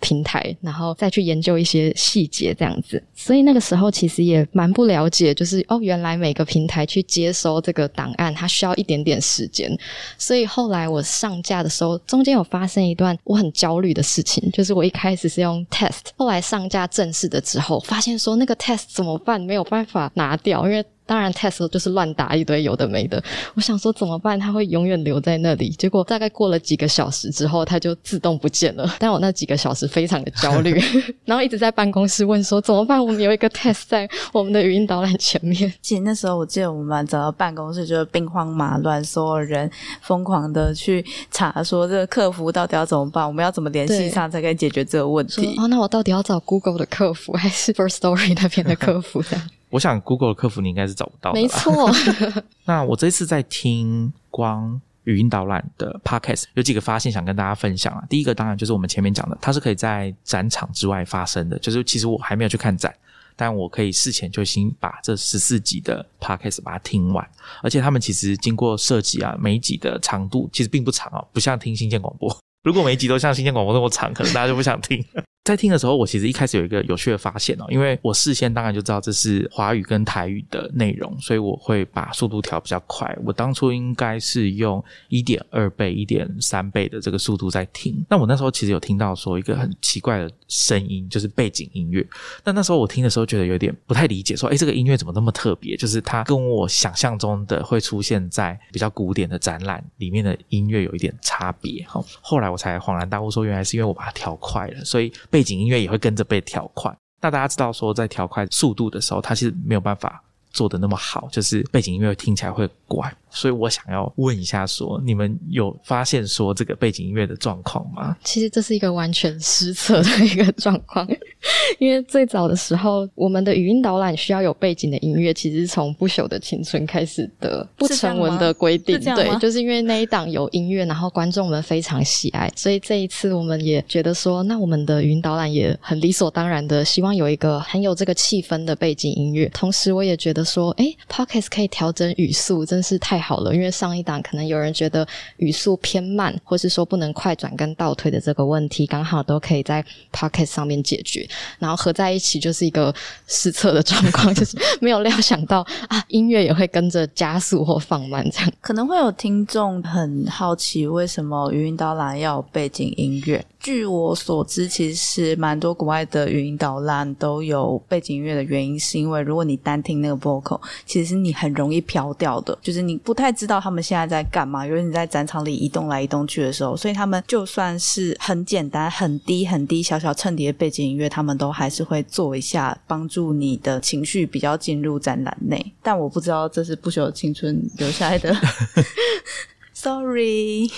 平台，然后再去研究一些细节，这样子。所以那个时候其实也蛮不了解，就是哦，原来每个平台去接收这个档案，它需要一点点时间。所以后来我上架的时候，中间有发生一段我很焦虑的事情，就是我一开始是用 test，后来上架正式的之后，发现说那个 test 怎么办？没有办法拿掉，因为。当然，test 就是乱打一堆有的没的。我想说怎么办？它会永远留在那里。结果大概过了几个小时之后，它就自动不见了。但我那几个小时非常的焦虑，然后一直在办公室问说怎么办？我们有一个 test 在我们的语音导览前面。其实那时候我记得我们整个办公室就是兵荒马乱，所有人疯狂的去查说这个客服到底要怎么办？我们要怎么联系上才可以解决这个问题？哦，那我到底要找 Google 的客服还是 First Story 那边的客服？这样。我想 Google 的客服你应该是找不到的。没错。那我这次在听光语音导览的 Podcast，有几个发现想跟大家分享啊。第一个当然就是我们前面讲的，它是可以在展场之外发生的。就是其实我还没有去看展，但我可以事前就先把这十四集的 Podcast 把它听完。而且他们其实经过设计啊，每一集的长度其实并不长哦，不像听新建广播。如果每一集都像新建广播那么长，可能大家就不想听。在听的时候，我其实一开始有一个有趣的发现哦，因为我事先当然就知道这是华语跟台语的内容，所以我会把速度调比较快。我当初应该是用一点二倍、一点三倍的这个速度在听。那我那时候其实有听到说一个很奇怪的声音，就是背景音乐。那那时候我听的时候觉得有点不太理解，说哎，这个音乐怎么那么特别？就是它跟我想象中的会出现在比较古典的展览里面的音乐有一点差别。哈，后来我才恍然大悟，说原来是因为我把它调快了，所以。背景音乐也会跟着被调快。那大家知道说，在调快速度的时候，它其实没有办法做的那么好，就是背景音乐听起来会怪。所以我想要问一下，说你们有发现说这个背景音乐的状况吗？其实这是一个完全失策的一个状况。因为最早的时候，我们的语音导览需要有背景的音乐，其实是从不朽的青春开始的不成文的规定。对，就是因为那一档有音乐，然后观众们非常喜爱，所以这一次我们也觉得说，那我们的语音导览也很理所当然的希望有一个很有这个气氛的背景音乐。同时，我也觉得说，哎，Podcast 可以调整语速，真是太好了。因为上一档可能有人觉得语速偏慢，或是说不能快转跟倒退的这个问题，刚好都可以在 Pocket 上面解决。然后合在一起就是一个失策的状况，就是没有料想到啊，音乐也会跟着加速或放慢这样。可能会有听众很好奇，为什么语音导览要有背景音乐？据我所知，其实蛮多国外的语音导览都有背景音乐的原因，是因为如果你单听那个 vocal，其实你很容易飘掉的，就是你不太知道他们现在在干嘛。因为你在展场里移动来移动去的时候，所以他们就算是很简单、很低、很低、小小衬底的背景音乐，他们都还是会做一下，帮助你的情绪比较进入展览内。但我不知道这是不朽青春留下来的，Sorry。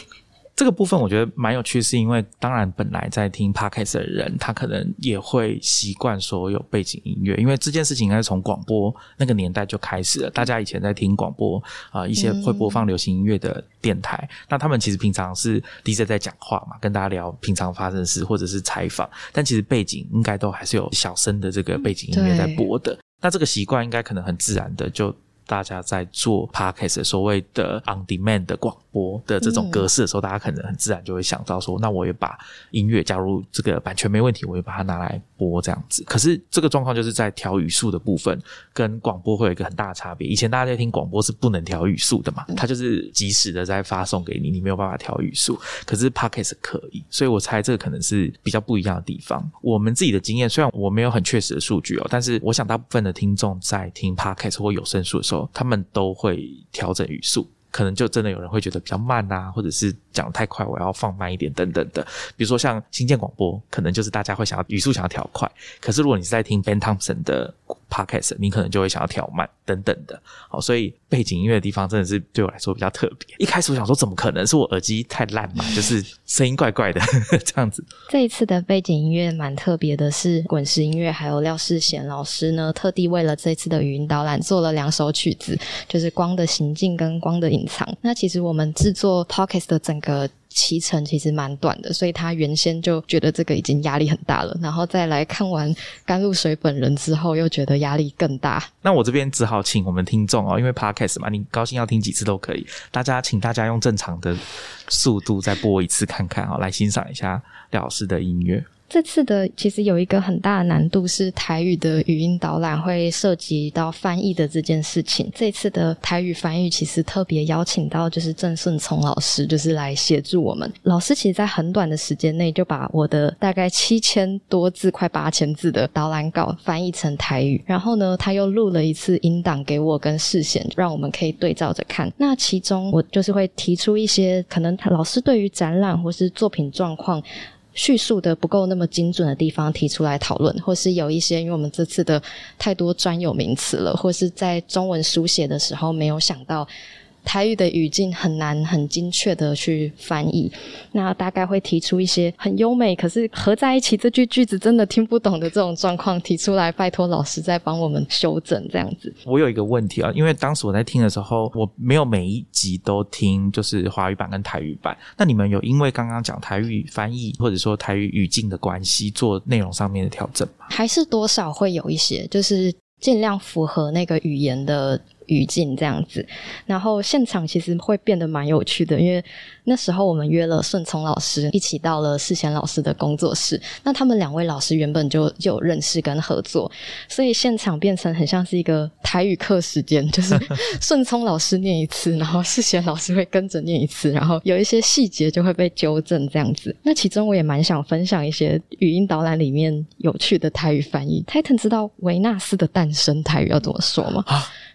这个部分我觉得蛮有趣，是因为当然本来在听 podcast 的人，他可能也会习惯所有背景音乐，因为这件事情应该是从广播那个年代就开始了。大家以前在听广播啊，一些会播放流行音乐的电台，那他们其实平常是 DJ 在讲话嘛，跟大家聊平常发生的事或者是采访，但其实背景应该都还是有小声的这个背景音乐在播的。那这个习惯应该可能很自然的就。大家在做 podcast 所谓的 on demand 的广播的这种格式的时候，大家可能很自然就会想到说，那我也把音乐加入这个版权没问题，我也把它拿来播这样子。可是这个状况就是在调语速的部分，跟广播会有一个很大的差别。以前大家在听广播是不能调语速的嘛，它就是及时的在发送给你，你没有办法调语速。可是 podcast 可以，所以我猜这个可能是比较不一样的地方。我们自己的经验，虽然我没有很确实的数据哦，但是我想大部分的听众在听 podcast 或有声书的时候。他们都会调整语速，可能就真的有人会觉得比较慢啊，或者是讲太快，我要放慢一点等等的。比如说像新建广播，可能就是大家会想要语速想要调快，可是如果你是在听 Ben Thompson 的。Podcast，你可能就会想要调慢等等的，好，所以背景音乐的地方真的是对我来说比较特别。一开始我想说，怎么可能是我耳机太烂嘛？就是声音怪怪的 这样子。这一次的背景音乐蛮特别的，是滚石音乐还有廖世贤老师呢，特地为了这次的语音导览做了两首曲子，就是《光的行进》跟《光的隐藏》。那其实我们制作 Podcast 的整个。期程其实蛮短的，所以他原先就觉得这个已经压力很大了，然后再来看完甘露水本人之后，又觉得压力更大。那我这边只好请我们听众哦，因为 podcast 嘛，你高兴要听几次都可以。大家请大家用正常的速度再播一次看看哦，来欣赏一下廖老师的音乐。这次的其实有一个很大的难度是台语的语音导览会涉及到翻译的这件事情。这次的台语翻译其实特别邀请到就是郑顺聪老师，就是来协助我们。老师其实在很短的时间内就把我的大概七千多字、快八千字的导览稿翻译成台语，然后呢，他又录了一次音档给我跟世贤，让我们可以对照着看。那其中我就是会提出一些可能老师对于展览或是作品状况。叙述的不够那么精准的地方提出来讨论，或是有一些因为我们这次的太多专有名词了，或是在中文书写的时候没有想到。台语的语境很难很精确的去翻译，那大概会提出一些很优美，可是合在一起这句句子真的听不懂的这种状况提出来，拜托老师再帮我们修正这样子。我有一个问题啊，因为当时我在听的时候，我没有每一集都听，就是华语版跟台语版。那你们有因为刚刚讲台语翻译或者说台语语境的关系，做内容上面的调整吗？还是多少会有一些，就是尽量符合那个语言的。语境这样子，然后现场其实会变得蛮有趣的，因为那时候我们约了顺聪老师一起到了世贤老师的工作室，那他们两位老师原本就就有认识跟合作，所以现场变成很像是一个台语课时间，就是 顺聪老师念一次，然后世贤老师会跟着念一次，然后有一些细节就会被纠正这样子。那其中我也蛮想分享一些语音导览里面有趣的台语翻译。Titan 知道维纳斯的诞生台语要怎么说吗？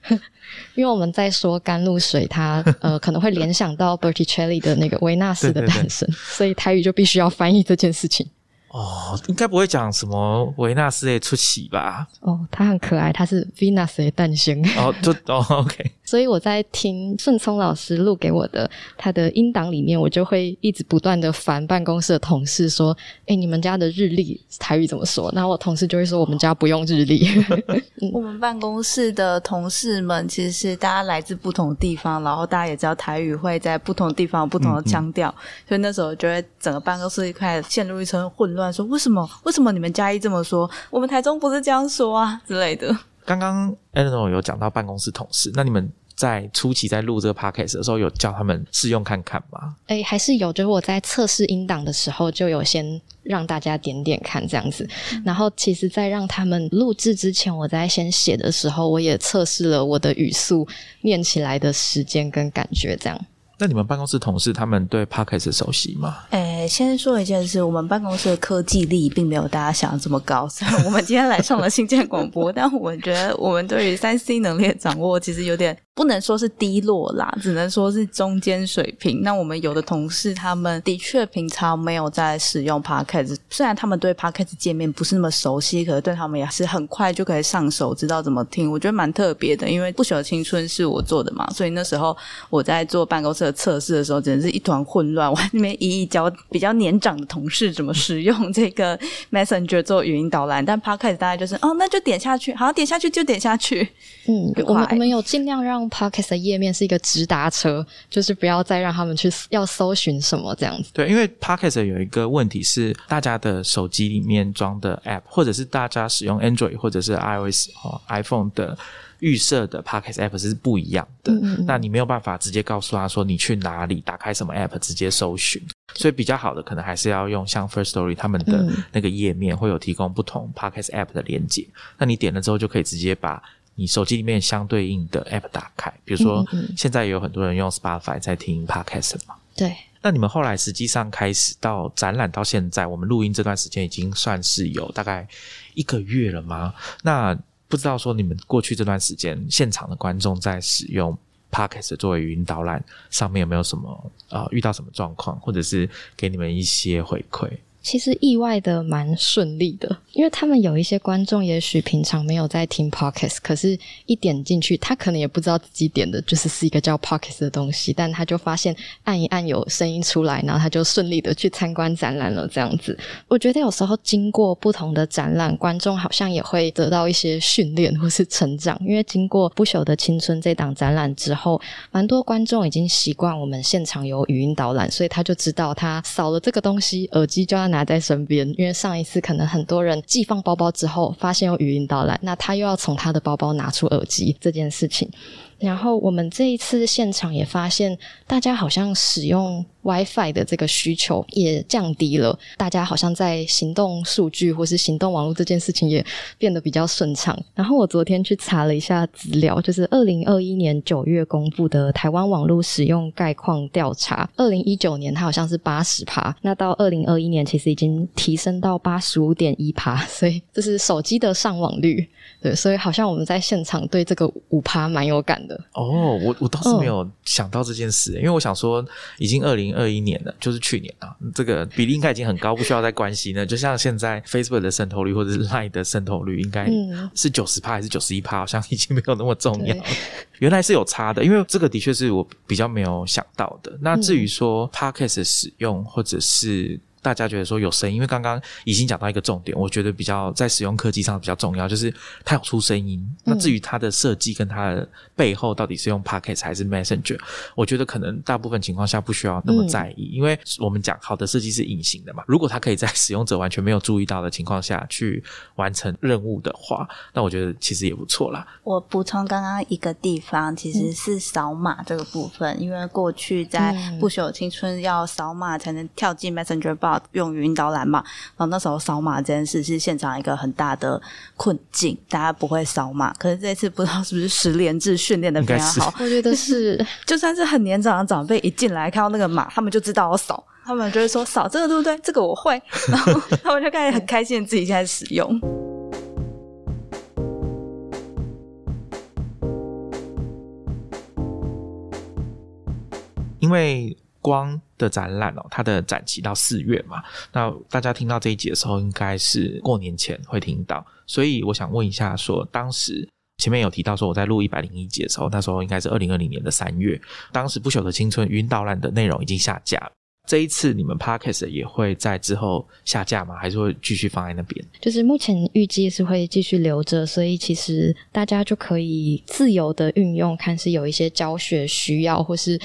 因为我们在说甘露水，它呃可能会联想到 Berticelli 的那个维纳斯的诞生，所以台语就必须要翻译这件事情。哦，应该不会讲什么维纳斯的出席吧？哦，它很可爱，它是 Venus 的诞生。哦，就哦，OK。所以我在听顺聪老师录给我的他的音档里面，我就会一直不断的烦办公室的同事说：“哎，你们家的日历台语怎么说？”然后我同事就会说：“我们家不用日历。”我们办公室的同事们其实是大家来自不同地方，然后大家也知道台语会在不同地方有不同的腔调，所以那时候就会整个办公室开始陷入一层混乱，说：“为什么？为什么你们嘉义这么说？我们台中不是这样说啊？”之类的。刚刚 Eleanor 有讲到办公室同事，那你们在初期在录这个 podcast 的时候，有叫他们试用看看吗？哎，还是有，就是我在测试音档的时候，就有先让大家点点看这样子。然后，其实，在让他们录制之前，我在先写的时候，我也测试了我的语速念起来的时间跟感觉，这样。那你们办公室同事他们对 podcast 熟悉吗？诶，先说一件事，我们办公室的科技力并没有大家想的这么高。虽然我们今天来上了新建广播，但我觉得我们对于三 C 能力的掌握其实有点。不能说是低落啦，只能说是中间水平。那我们有的同事，他们的确平常没有在使用 Podcast，虽然他们对 Podcast 界面不是那么熟悉，可是对他们也是很快就可以上手，知道怎么听。我觉得蛮特别的，因为不朽的青春是我做的嘛，所以那时候我在做办公室的测试的时候，简直是一团混乱。我那边一一教比较年长的同事怎么使用这个 Messenger 做语音导览，但 Podcast 大概就是哦，那就点下去，好，点下去就点下去。嗯，我们我们有尽量让 Podcast 的页面是一个直达车，就是不要再让他们去要搜寻什么这样子。对，因为 Podcast 有一个问题是，大家的手机里面装的 App，或者是大家使用 Android 或者是 iOS 哦 iPhone 的预设的 Podcast App 是不一样的。那你没有办法直接告诉他说你去哪里，打开什么 App 直接搜寻。所以比较好的可能还是要用像 First Story 他们的那个页面，会有提供不同 Podcast App 的连接。那你点了之后，就可以直接把。你手机里面相对应的 App 打开，比如说现在有很多人用 Spotify 在听 Podcast 嘛。对。那你们后来实际上开始到展览到现在，我们录音这段时间已经算是有大概一个月了吗？那不知道说你们过去这段时间现场的观众在使用 Podcast 作为语音导览上面有没有什么呃遇到什么状况，或者是给你们一些回馈？其实意外的蛮顺利的，因为他们有一些观众，也许平常没有在听 podcast，可是一点进去，他可能也不知道自己点的就是是一个叫 podcast 的东西，但他就发现按一按有声音出来，然后他就顺利的去参观展览了。这样子，我觉得有时候经过不同的展览，观众好像也会得到一些训练或是成长，因为经过不朽的青春这档展览之后，蛮多观众已经习惯我们现场有语音导览，所以他就知道他扫了这个东西，耳机就要。拿在身边，因为上一次可能很多人寄放包包之后，发现有语音到来，那他又要从他的包包拿出耳机这件事情。然后我们这一次现场也发现，大家好像使用 WiFi 的这个需求也降低了，大家好像在行动数据或是行动网络这件事情也变得比较顺畅。然后我昨天去查了一下资料，就是二零二一年九月公布的台湾网络使用概况调查，二零一九年它好像是八十趴，那到二零二一年其实已经提升到八十五点一趴，所以这是手机的上网率。对，所以好像我们在现场对这个五趴蛮有感的。哦，我我倒是没有想到这件事，因为我想说，已经二零二一年了，就是去年啊，这个比例应该已经很高，不需要再关心了。就像现在 Facebook 的渗透率或者是 Line 的渗透率，应该是九十趴还是九十一趴，好像已经没有那么重要。原来是有差的，因为这个的确是我比较没有想到的。那至于说 Podcast 使用或者是。大家觉得说有声音，因为刚刚已经讲到一个重点，我觉得比较在使用科技上比较重要，就是它有出声音。那至于它的设计跟它的背后到底是用 Pocket 还是 Messenger，我觉得可能大部分情况下不需要那么在意，因为我们讲好的设计是隐形的嘛。如果它可以在使用者完全没有注意到的情况下去完成任务的话，那我觉得其实也不错啦。我补充刚刚一个地方，其实是扫码这个部分，因为过去在不朽青春要扫码才能跳进 Messenger 用语音导览嘛，然后那时候扫码这件事是现场一个很大的困境，大家不会扫码。可是这次不知道是不是十连制训练的比较好，我觉得是，就算是很年长的长辈一进来看到那个码，他们就知道要扫，他们就会说扫这个对不对？这个我会，然后他们就开始很开心自己在使用，因为。光的展览哦，它的展期到四月嘛，那大家听到这一集的时候，应该是过年前会听到，所以我想问一下，说当时前面有提到说我在录一百零一集的时候，那时候应该是二零二零年的三月，当时不朽的青春晕倒烂的内容已经下架。这一次你们 podcast 也会在之后下架吗？还是会继续放在那边？就是目前预计是会继续留着，所以其实大家就可以自由的运用，看是有一些教学需要，或是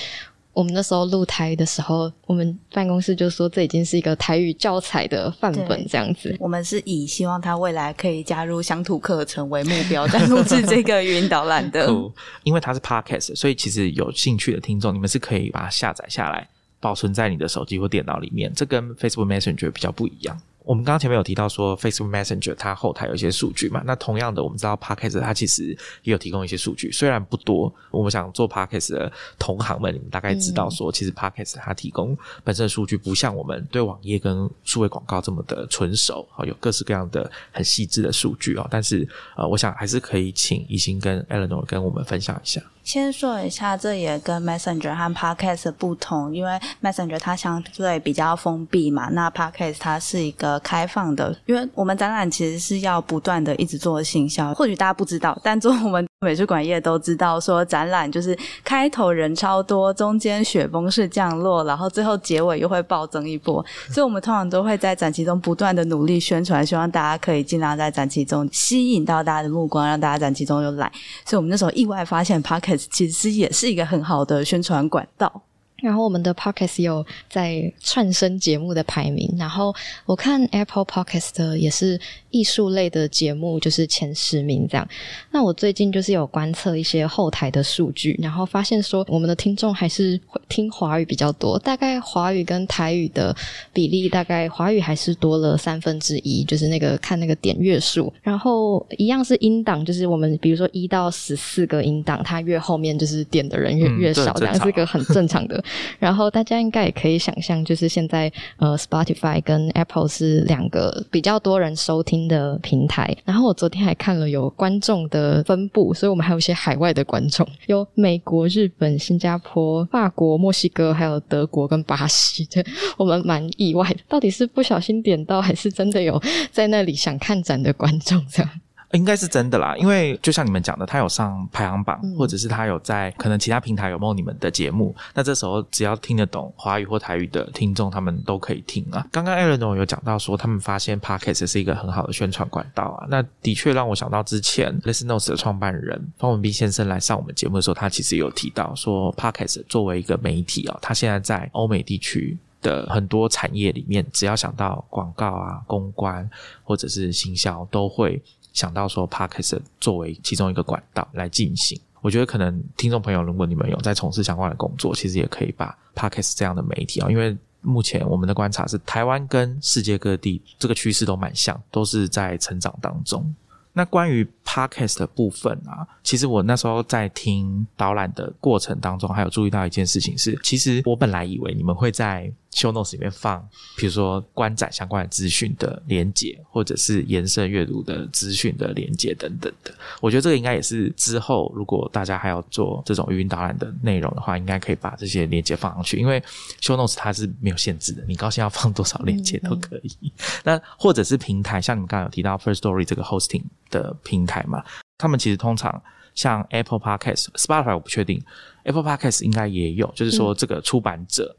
我们那时候录台的时候，我们办公室就说这已经是一个台语教材的范本这样子。我们是以希望他未来可以加入乡土课程为目标，在录制这个语音导览的。因为它是 podcast，所以其实有兴趣的听众，你们是可以把它下载下来。保存在你的手机或电脑里面，这跟 Facebook Messenger 比较不一样。我们刚刚前面有提到说，Facebook Messenger 它后台有一些数据嘛？那同样的，我们知道 Podcast 它其实也有提供一些数据，虽然不多。我们想做 Podcast 的同行们，你们大概知道说，其实 Podcast 它提供本身的数据不像我们对网页跟数位广告这么的纯熟哦，有各式各样的很细致的数据哦。但是呃，我想还是可以请宜兴跟 Eleanor 跟我们分享一下。先说一下，这也跟 Messenger 和 Podcast 不同，因为 Messenger 它相对比较封闭嘛，那 Podcast 它是一个开放的。因为我们展览其实是要不断的一直做行销，或许大家不知道，但做我们美术馆业都知道，说展览就是开头人超多，中间雪崩式降落，然后最后结尾又会暴增一波，所以我们通常都会在展期中不断的努力宣传，希望大家可以尽量在展期中吸引到大家的目光，让大家展期中又来。所以我们那时候意外发现 Podcast。其实也是一个很好的宣传管道。然后我们的 Podcast 有在串声节目的排名，然后我看 Apple Podcast 也是艺术类的节目，就是前十名这样。那我最近就是有观测一些后台的数据，然后发现说我们的听众还是听华语比较多，大概华语跟台语的比例大概华语还是多了三分之一，就是那个看那个点阅数。然后一样是音档，就是我们比如说一到十四个音档，它越后面就是点的人越越少，这样是个很正常的。然后大家应该也可以想象，就是现在呃，Spotify 跟 Apple 是两个比较多人收听的平台。然后我昨天还看了有观众的分布，所以我们还有一些海外的观众，有美国、日本、新加坡、法国、墨西哥，还有德国跟巴西的。我们蛮意外的，到底是不小心点到，还是真的有在那里想看展的观众这样？应该是真的啦，因为就像你们讲的，他有上排行榜，或者是他有在可能其他平台有没有你们的节目？那这时候只要听得懂华语或台语的听众，他们都可以听啊。刚刚艾伦总有讲到说，他们发现 Podcast 是一个很好的宣传管道啊。那的确让我想到之前 Listeners 的创办人方文斌先生来上我们节目的时候，他其实有提到说，Podcast 作为一个媒体啊，他现在在欧美地区的很多产业里面，只要想到广告啊、公关或者是行销，都会。想到说 parkas 作为其中一个管道来进行，我觉得可能听众朋友，如果你们有在从事相关的工作，其实也可以把 parkas 这样的媒体啊，因为目前我们的观察是，台湾跟世界各地这个趋势都蛮像，都是在成长当中。那关于 podcast 的部分啊，其实我那时候在听导览的过程当中，还有注意到一件事情是，其实我本来以为你们会在 show notes 里面放，比如说观展相关的资讯的连接，或者是延伸阅读的资讯的连接等等的。我觉得这个应该也是之后如果大家还要做这种语音导览的内容的话，应该可以把这些连接放上去，因为 show notes 它是没有限制的，你高兴要放多少连接都可以。那或者是平台，像你们刚刚有提到 First Story 这个 hosting。的平台嘛，他们其实通常像 Apple Podcast、Spotify，我不确定 Apple Podcast 应该也有，就是说这个出版者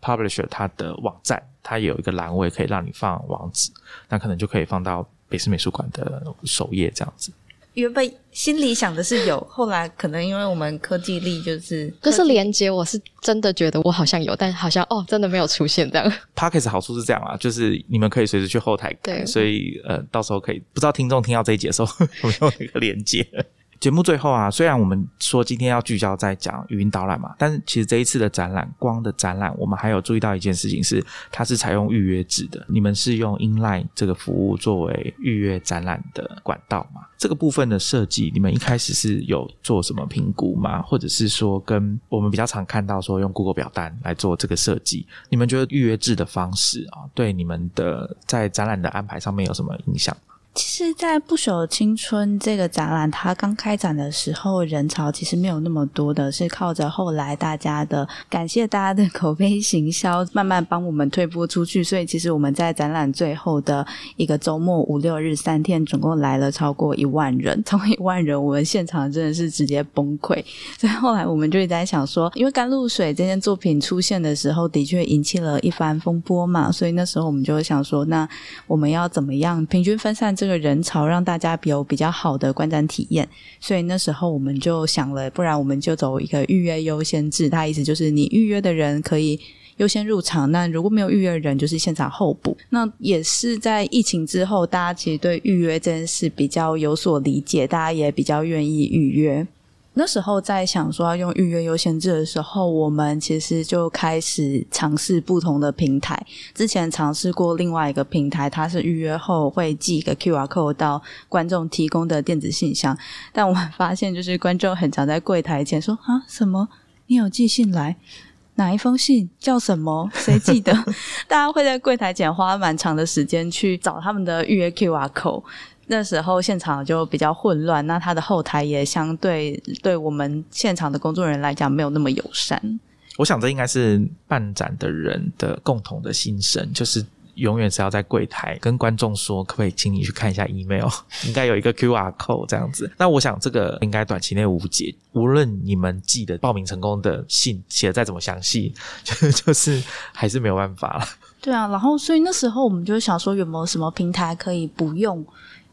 Publisher 它的网站，它有一个栏位可以让你放网址，那可能就可以放到北师美术馆的首页这样子。原本心里想的是有，后来可能因为我们科技力就是可是连接，我是真的觉得我好像有，但好像哦，真的没有出现这样。Pockets 好处是这样啊，就是你们可以随时去后台对，所以呃，到时候可以不知道听众听到这一节的时候 有没有那个连接。节目最后啊，虽然我们说今天要聚焦在讲语音导览嘛，但是其实这一次的展览光的展览，我们还有注意到一件事情是，它是采用预约制的。你们是用 inline 这个服务作为预约展览的管道嘛？这个部分的设计，你们一开始是有做什么评估吗？或者是说，跟我们比较常看到说用 Google 表单来做这个设计，你们觉得预约制的方式啊，对你们的在展览的安排上面有什么影响？其实，在不朽青春这个展览，它刚开展的时候，人潮其实没有那么多的，是靠着后来大家的感谢大家的口碑行销，慢慢帮我们推播出去。所以，其实我们在展览最后的一个周末五六日三天，总共来了超过一万人。超过一万人，我们现场真的是直接崩溃。所以后来我们就一直在想说，因为《甘露水》这件作品出现的时候，的确引起了一番风波嘛，所以那时候我们就想说，那我们要怎么样平均分散这这个人潮让大家有比较好的观展体验，所以那时候我们就想了，不然我们就走一个预约优先制。它意思就是你预约的人可以优先入场，那如果没有预约的人，就是现场候补。那也是在疫情之后，大家其实对预约这件事比较有所理解，大家也比较愿意预约。那时候在想说要用预约优先制的时候，我们其实就开始尝试不同的平台。之前尝试过另外一个平台，它是预约后会寄一个 QR code 到观众提供的电子信箱。但我们发现，就是观众很常在柜台前说：“啊，什么？你有寄信来？哪一封信？叫什么？谁寄的？” 大家会在柜台前花蛮长的时间去找他们的预约 QR code。那时候现场就比较混乱，那他的后台也相对对我们现场的工作人员来讲没有那么友善。我想这应该是办展的人的共同的心声，就是永远是要在柜台跟观众说，可不可以请你去看一下 email，应该有一个 QR code 这样子。那我想这个应该短期内无解，无论你们寄的报名成功的信写的再怎么详细，就就是还是没有办法了。对啊，然后所以那时候我们就想说，有没有什么平台可以不用？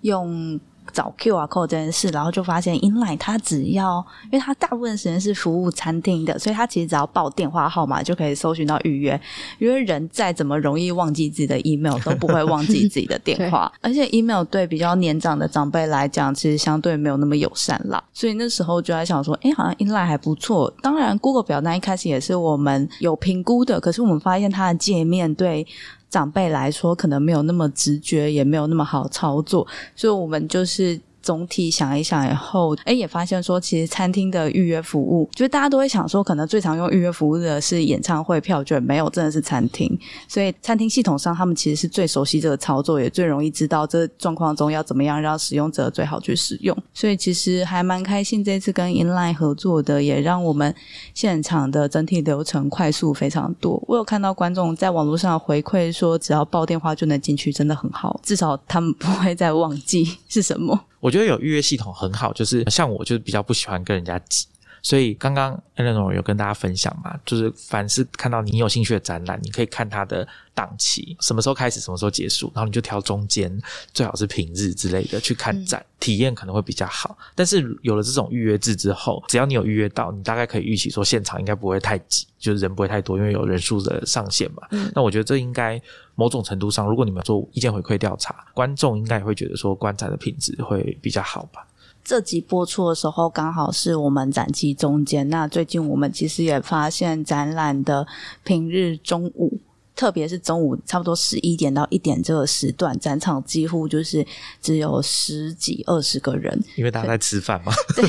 用找 QR code 这件事，然后就发现 Inline 它只要，因为它大部分时间是服务餐厅的，所以它其实只要报电话号码就可以搜寻到预约。因为人再怎么容易忘记自己的 email，都不会忘记自己的电话。而且 email 对比较年长的长辈来讲，其实相对没有那么友善啦。所以那时候就在想说，哎，好像 Inline 还不错。当然，Google 表单一开始也是我们有评估的，可是我们发现它的界面对。长辈来说，可能没有那么直觉，也没有那么好操作，所以我们就是。总体想一想以后，哎，也发现说，其实餐厅的预约服务，就是大家都会想说，可能最常用预约服务的是演唱会票券，没有，真的是餐厅。所以餐厅系统上，他们其实是最熟悉这个操作，也最容易知道这状况中要怎么样让使用者最好去使用。所以其实还蛮开心，这次跟 Inline 合作的，也让我们现场的整体流程快速非常多。我有看到观众在网络上回馈说，只要报电话就能进去，真的很好，至少他们不会再忘记是什么。我觉得有预约系统很好，就是像我就是比较不喜欢跟人家挤，所以刚刚 Eleanor 有跟大家分享嘛，就是凡是看到你有兴趣的展览，你可以看它的档期，什么时候开始，什么时候结束，然后你就挑中间，最好是平日之类的去看展，体验可能会比较好。但是有了这种预约制之后，只要你有预约到，你大概可以预期说现场应该不会太挤，就是人不会太多，因为有人数的上限嘛。那我觉得这应该。某种程度上，如果你们做意见回馈调查，观众应该也会觉得说观展的品质会比较好吧。这集播出的时候刚好是我们展期中间，那最近我们其实也发现展览的平日中午。特别是中午差不多十一点到一点这个时段，展场几乎就是只有十几二十个人，因为大家在吃饭嘛。对，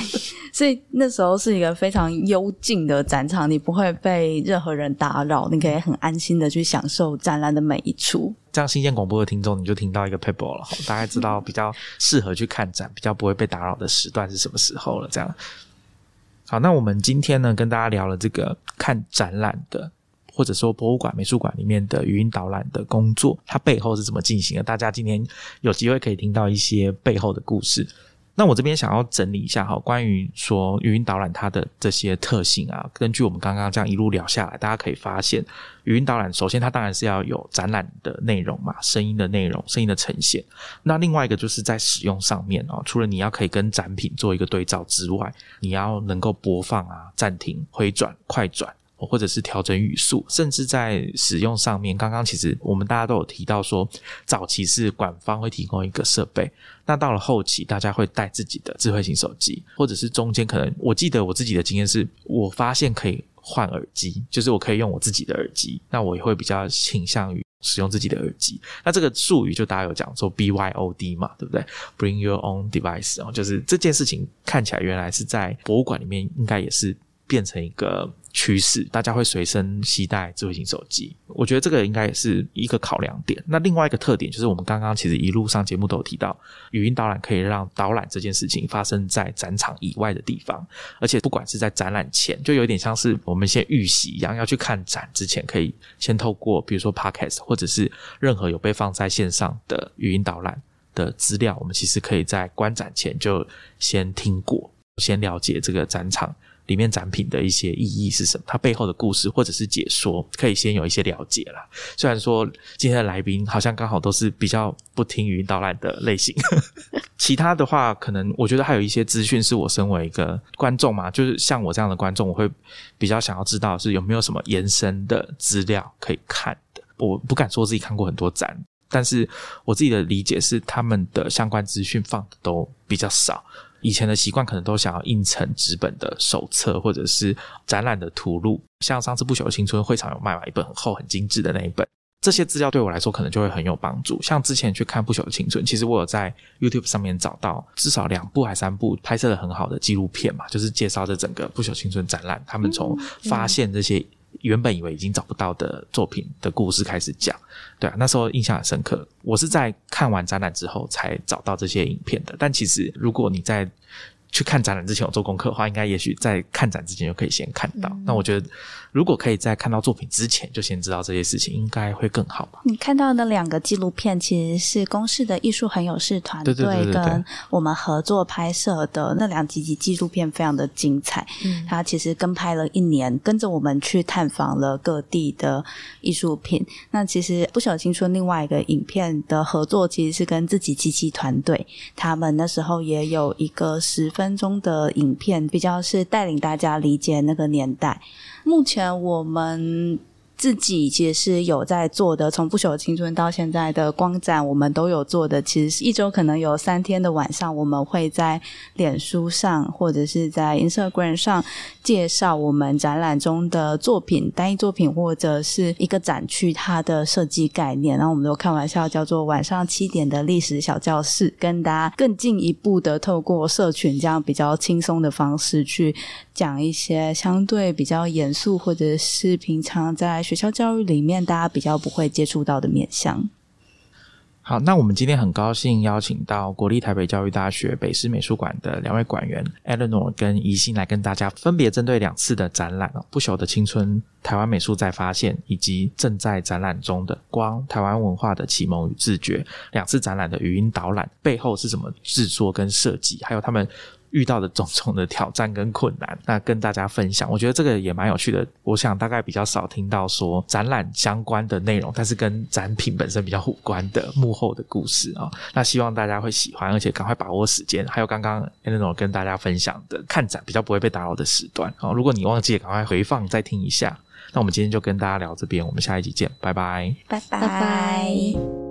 所以那时候是一个非常幽静的展场，你不会被任何人打扰，你可以很安心的去享受展览的每一处。这样新鲜广播的听众，你就听到一个 paper 了，大概知道比较适合去看展、比较不会被打扰的时段是什么时候了。这样，好，那我们今天呢，跟大家聊了这个看展览的。或者说博物馆、美术馆里面的语音导览的工作，它背后是怎么进行的？大家今天有机会可以听到一些背后的故事。那我这边想要整理一下哈，关于说语音导览它的这些特性啊，根据我们刚刚这样一路聊下来，大家可以发现，语音导览首先它当然是要有展览的内容嘛，声音的内容、声音的呈现。那另外一个就是在使用上面啊，除了你要可以跟展品做一个对照之外，你要能够播放啊、暂停、回转、快转。或者是调整语速，甚至在使用上面，刚刚其实我们大家都有提到说，早期是馆方会提供一个设备，那到了后期，大家会带自己的智慧型手机，或者是中间可能，我记得我自己的经验是，我发现可以换耳机，就是我可以用我自己的耳机，那我也会比较倾向于使用自己的耳机。那这个术语就大家有讲说 BYOD 嘛，对不对？Bring your own device，哦，就是这件事情看起来原来是在博物馆里面应该也是变成一个。趋势，大家会随身携带智慧型手机。我觉得这个应该也是一个考量点。那另外一个特点就是，我们刚刚其实一路上节目都有提到，语音导览可以让导览这件事情发生在展场以外的地方，而且不管是在展览前，就有点像是我们先预习一样，要去看展之前，可以先透过比如说 Podcast 或者是任何有被放在线上的语音导览的资料，我们其实可以在观展前就先听过，先了解这个展场。里面展品的一些意义是什么？它背后的故事或者是解说，可以先有一些了解啦。虽然说今天的来宾好像刚好都是比较不听语音导览的类型，其他的话，可能我觉得还有一些资讯是我身为一个观众嘛，就是像我这样的观众，我会比较想要知道是有没有什么延伸的资料可以看的。我不敢说自己看过很多展，但是我自己的理解是，他们的相关资讯放的都比较少。以前的习惯可能都想要印成纸本的手册或者是展览的图录，像上次不朽的青春会场有卖嘛一本很厚很精致的那一本，这些资料对我来说可能就会很有帮助。像之前去看不朽的青春，其实我有在 YouTube 上面找到至少两部还三部拍摄的很好的纪录片嘛，就是介绍这整个不朽青春展览，他们从发现这些。原本以为已经找不到的作品的故事开始讲，对啊，那时候印象很深刻。我是在看完展览之后才找到这些影片的。但其实如果你在去看展览之前有做功课的话，应该也许在看展之前就可以先看到。那我觉得，如果可以在看到作品之前就先知道这些事情，应该会更好吧？你看到的两个纪录片其实是公视的艺术很有事团队跟我们合作拍摄的那两集集纪录片，非常的精彩。嗯，他其实跟拍了一年，跟着我们去探访了各地的艺术品。那其实不小心说另外一个影片的合作，其实是跟自己机器团队，他们那时候也有一个十。分钟的影片比较是带领大家理解那个年代。目前我们。自己其实是有在做的，从不朽的青春到现在的光展，我们都有做的。其实一周可能有三天的晚上，我们会在脸书上或者是在 Instagram 上介绍我们展览中的作品、单一作品或者是一个展区它的设计概念。然后我们都开玩笑叫做晚上七点的历史小教室，跟大家更进一步的透过社群这样比较轻松的方式去讲一些相对比较严肃或者是平常在。学校教育里面，大家比较不会接触到的面向。好，那我们今天很高兴邀请到国立台北教育大学北师美术馆的两位馆员 Eleanor 跟宜兴来跟大家分别针对两次的展览《不朽的青春》、台湾美术再发现，以及正在展览中的《光台湾文化的启蒙与自觉》两次展览的语音导览背后是怎么制作跟设计，还有他们。遇到的种种的挑战跟困难，那跟大家分享，我觉得这个也蛮有趣的。我想大概比较少听到说展览相关的内容，但是跟展品本身比较互关的幕后的故事啊。那希望大家会喜欢，而且赶快把握时间。还有刚刚那种跟大家分享的看展比较不会被打扰的时段啊。如果你忘记，赶快回放再听一下。那我们今天就跟大家聊这边，我们下一集见，拜拜，拜拜。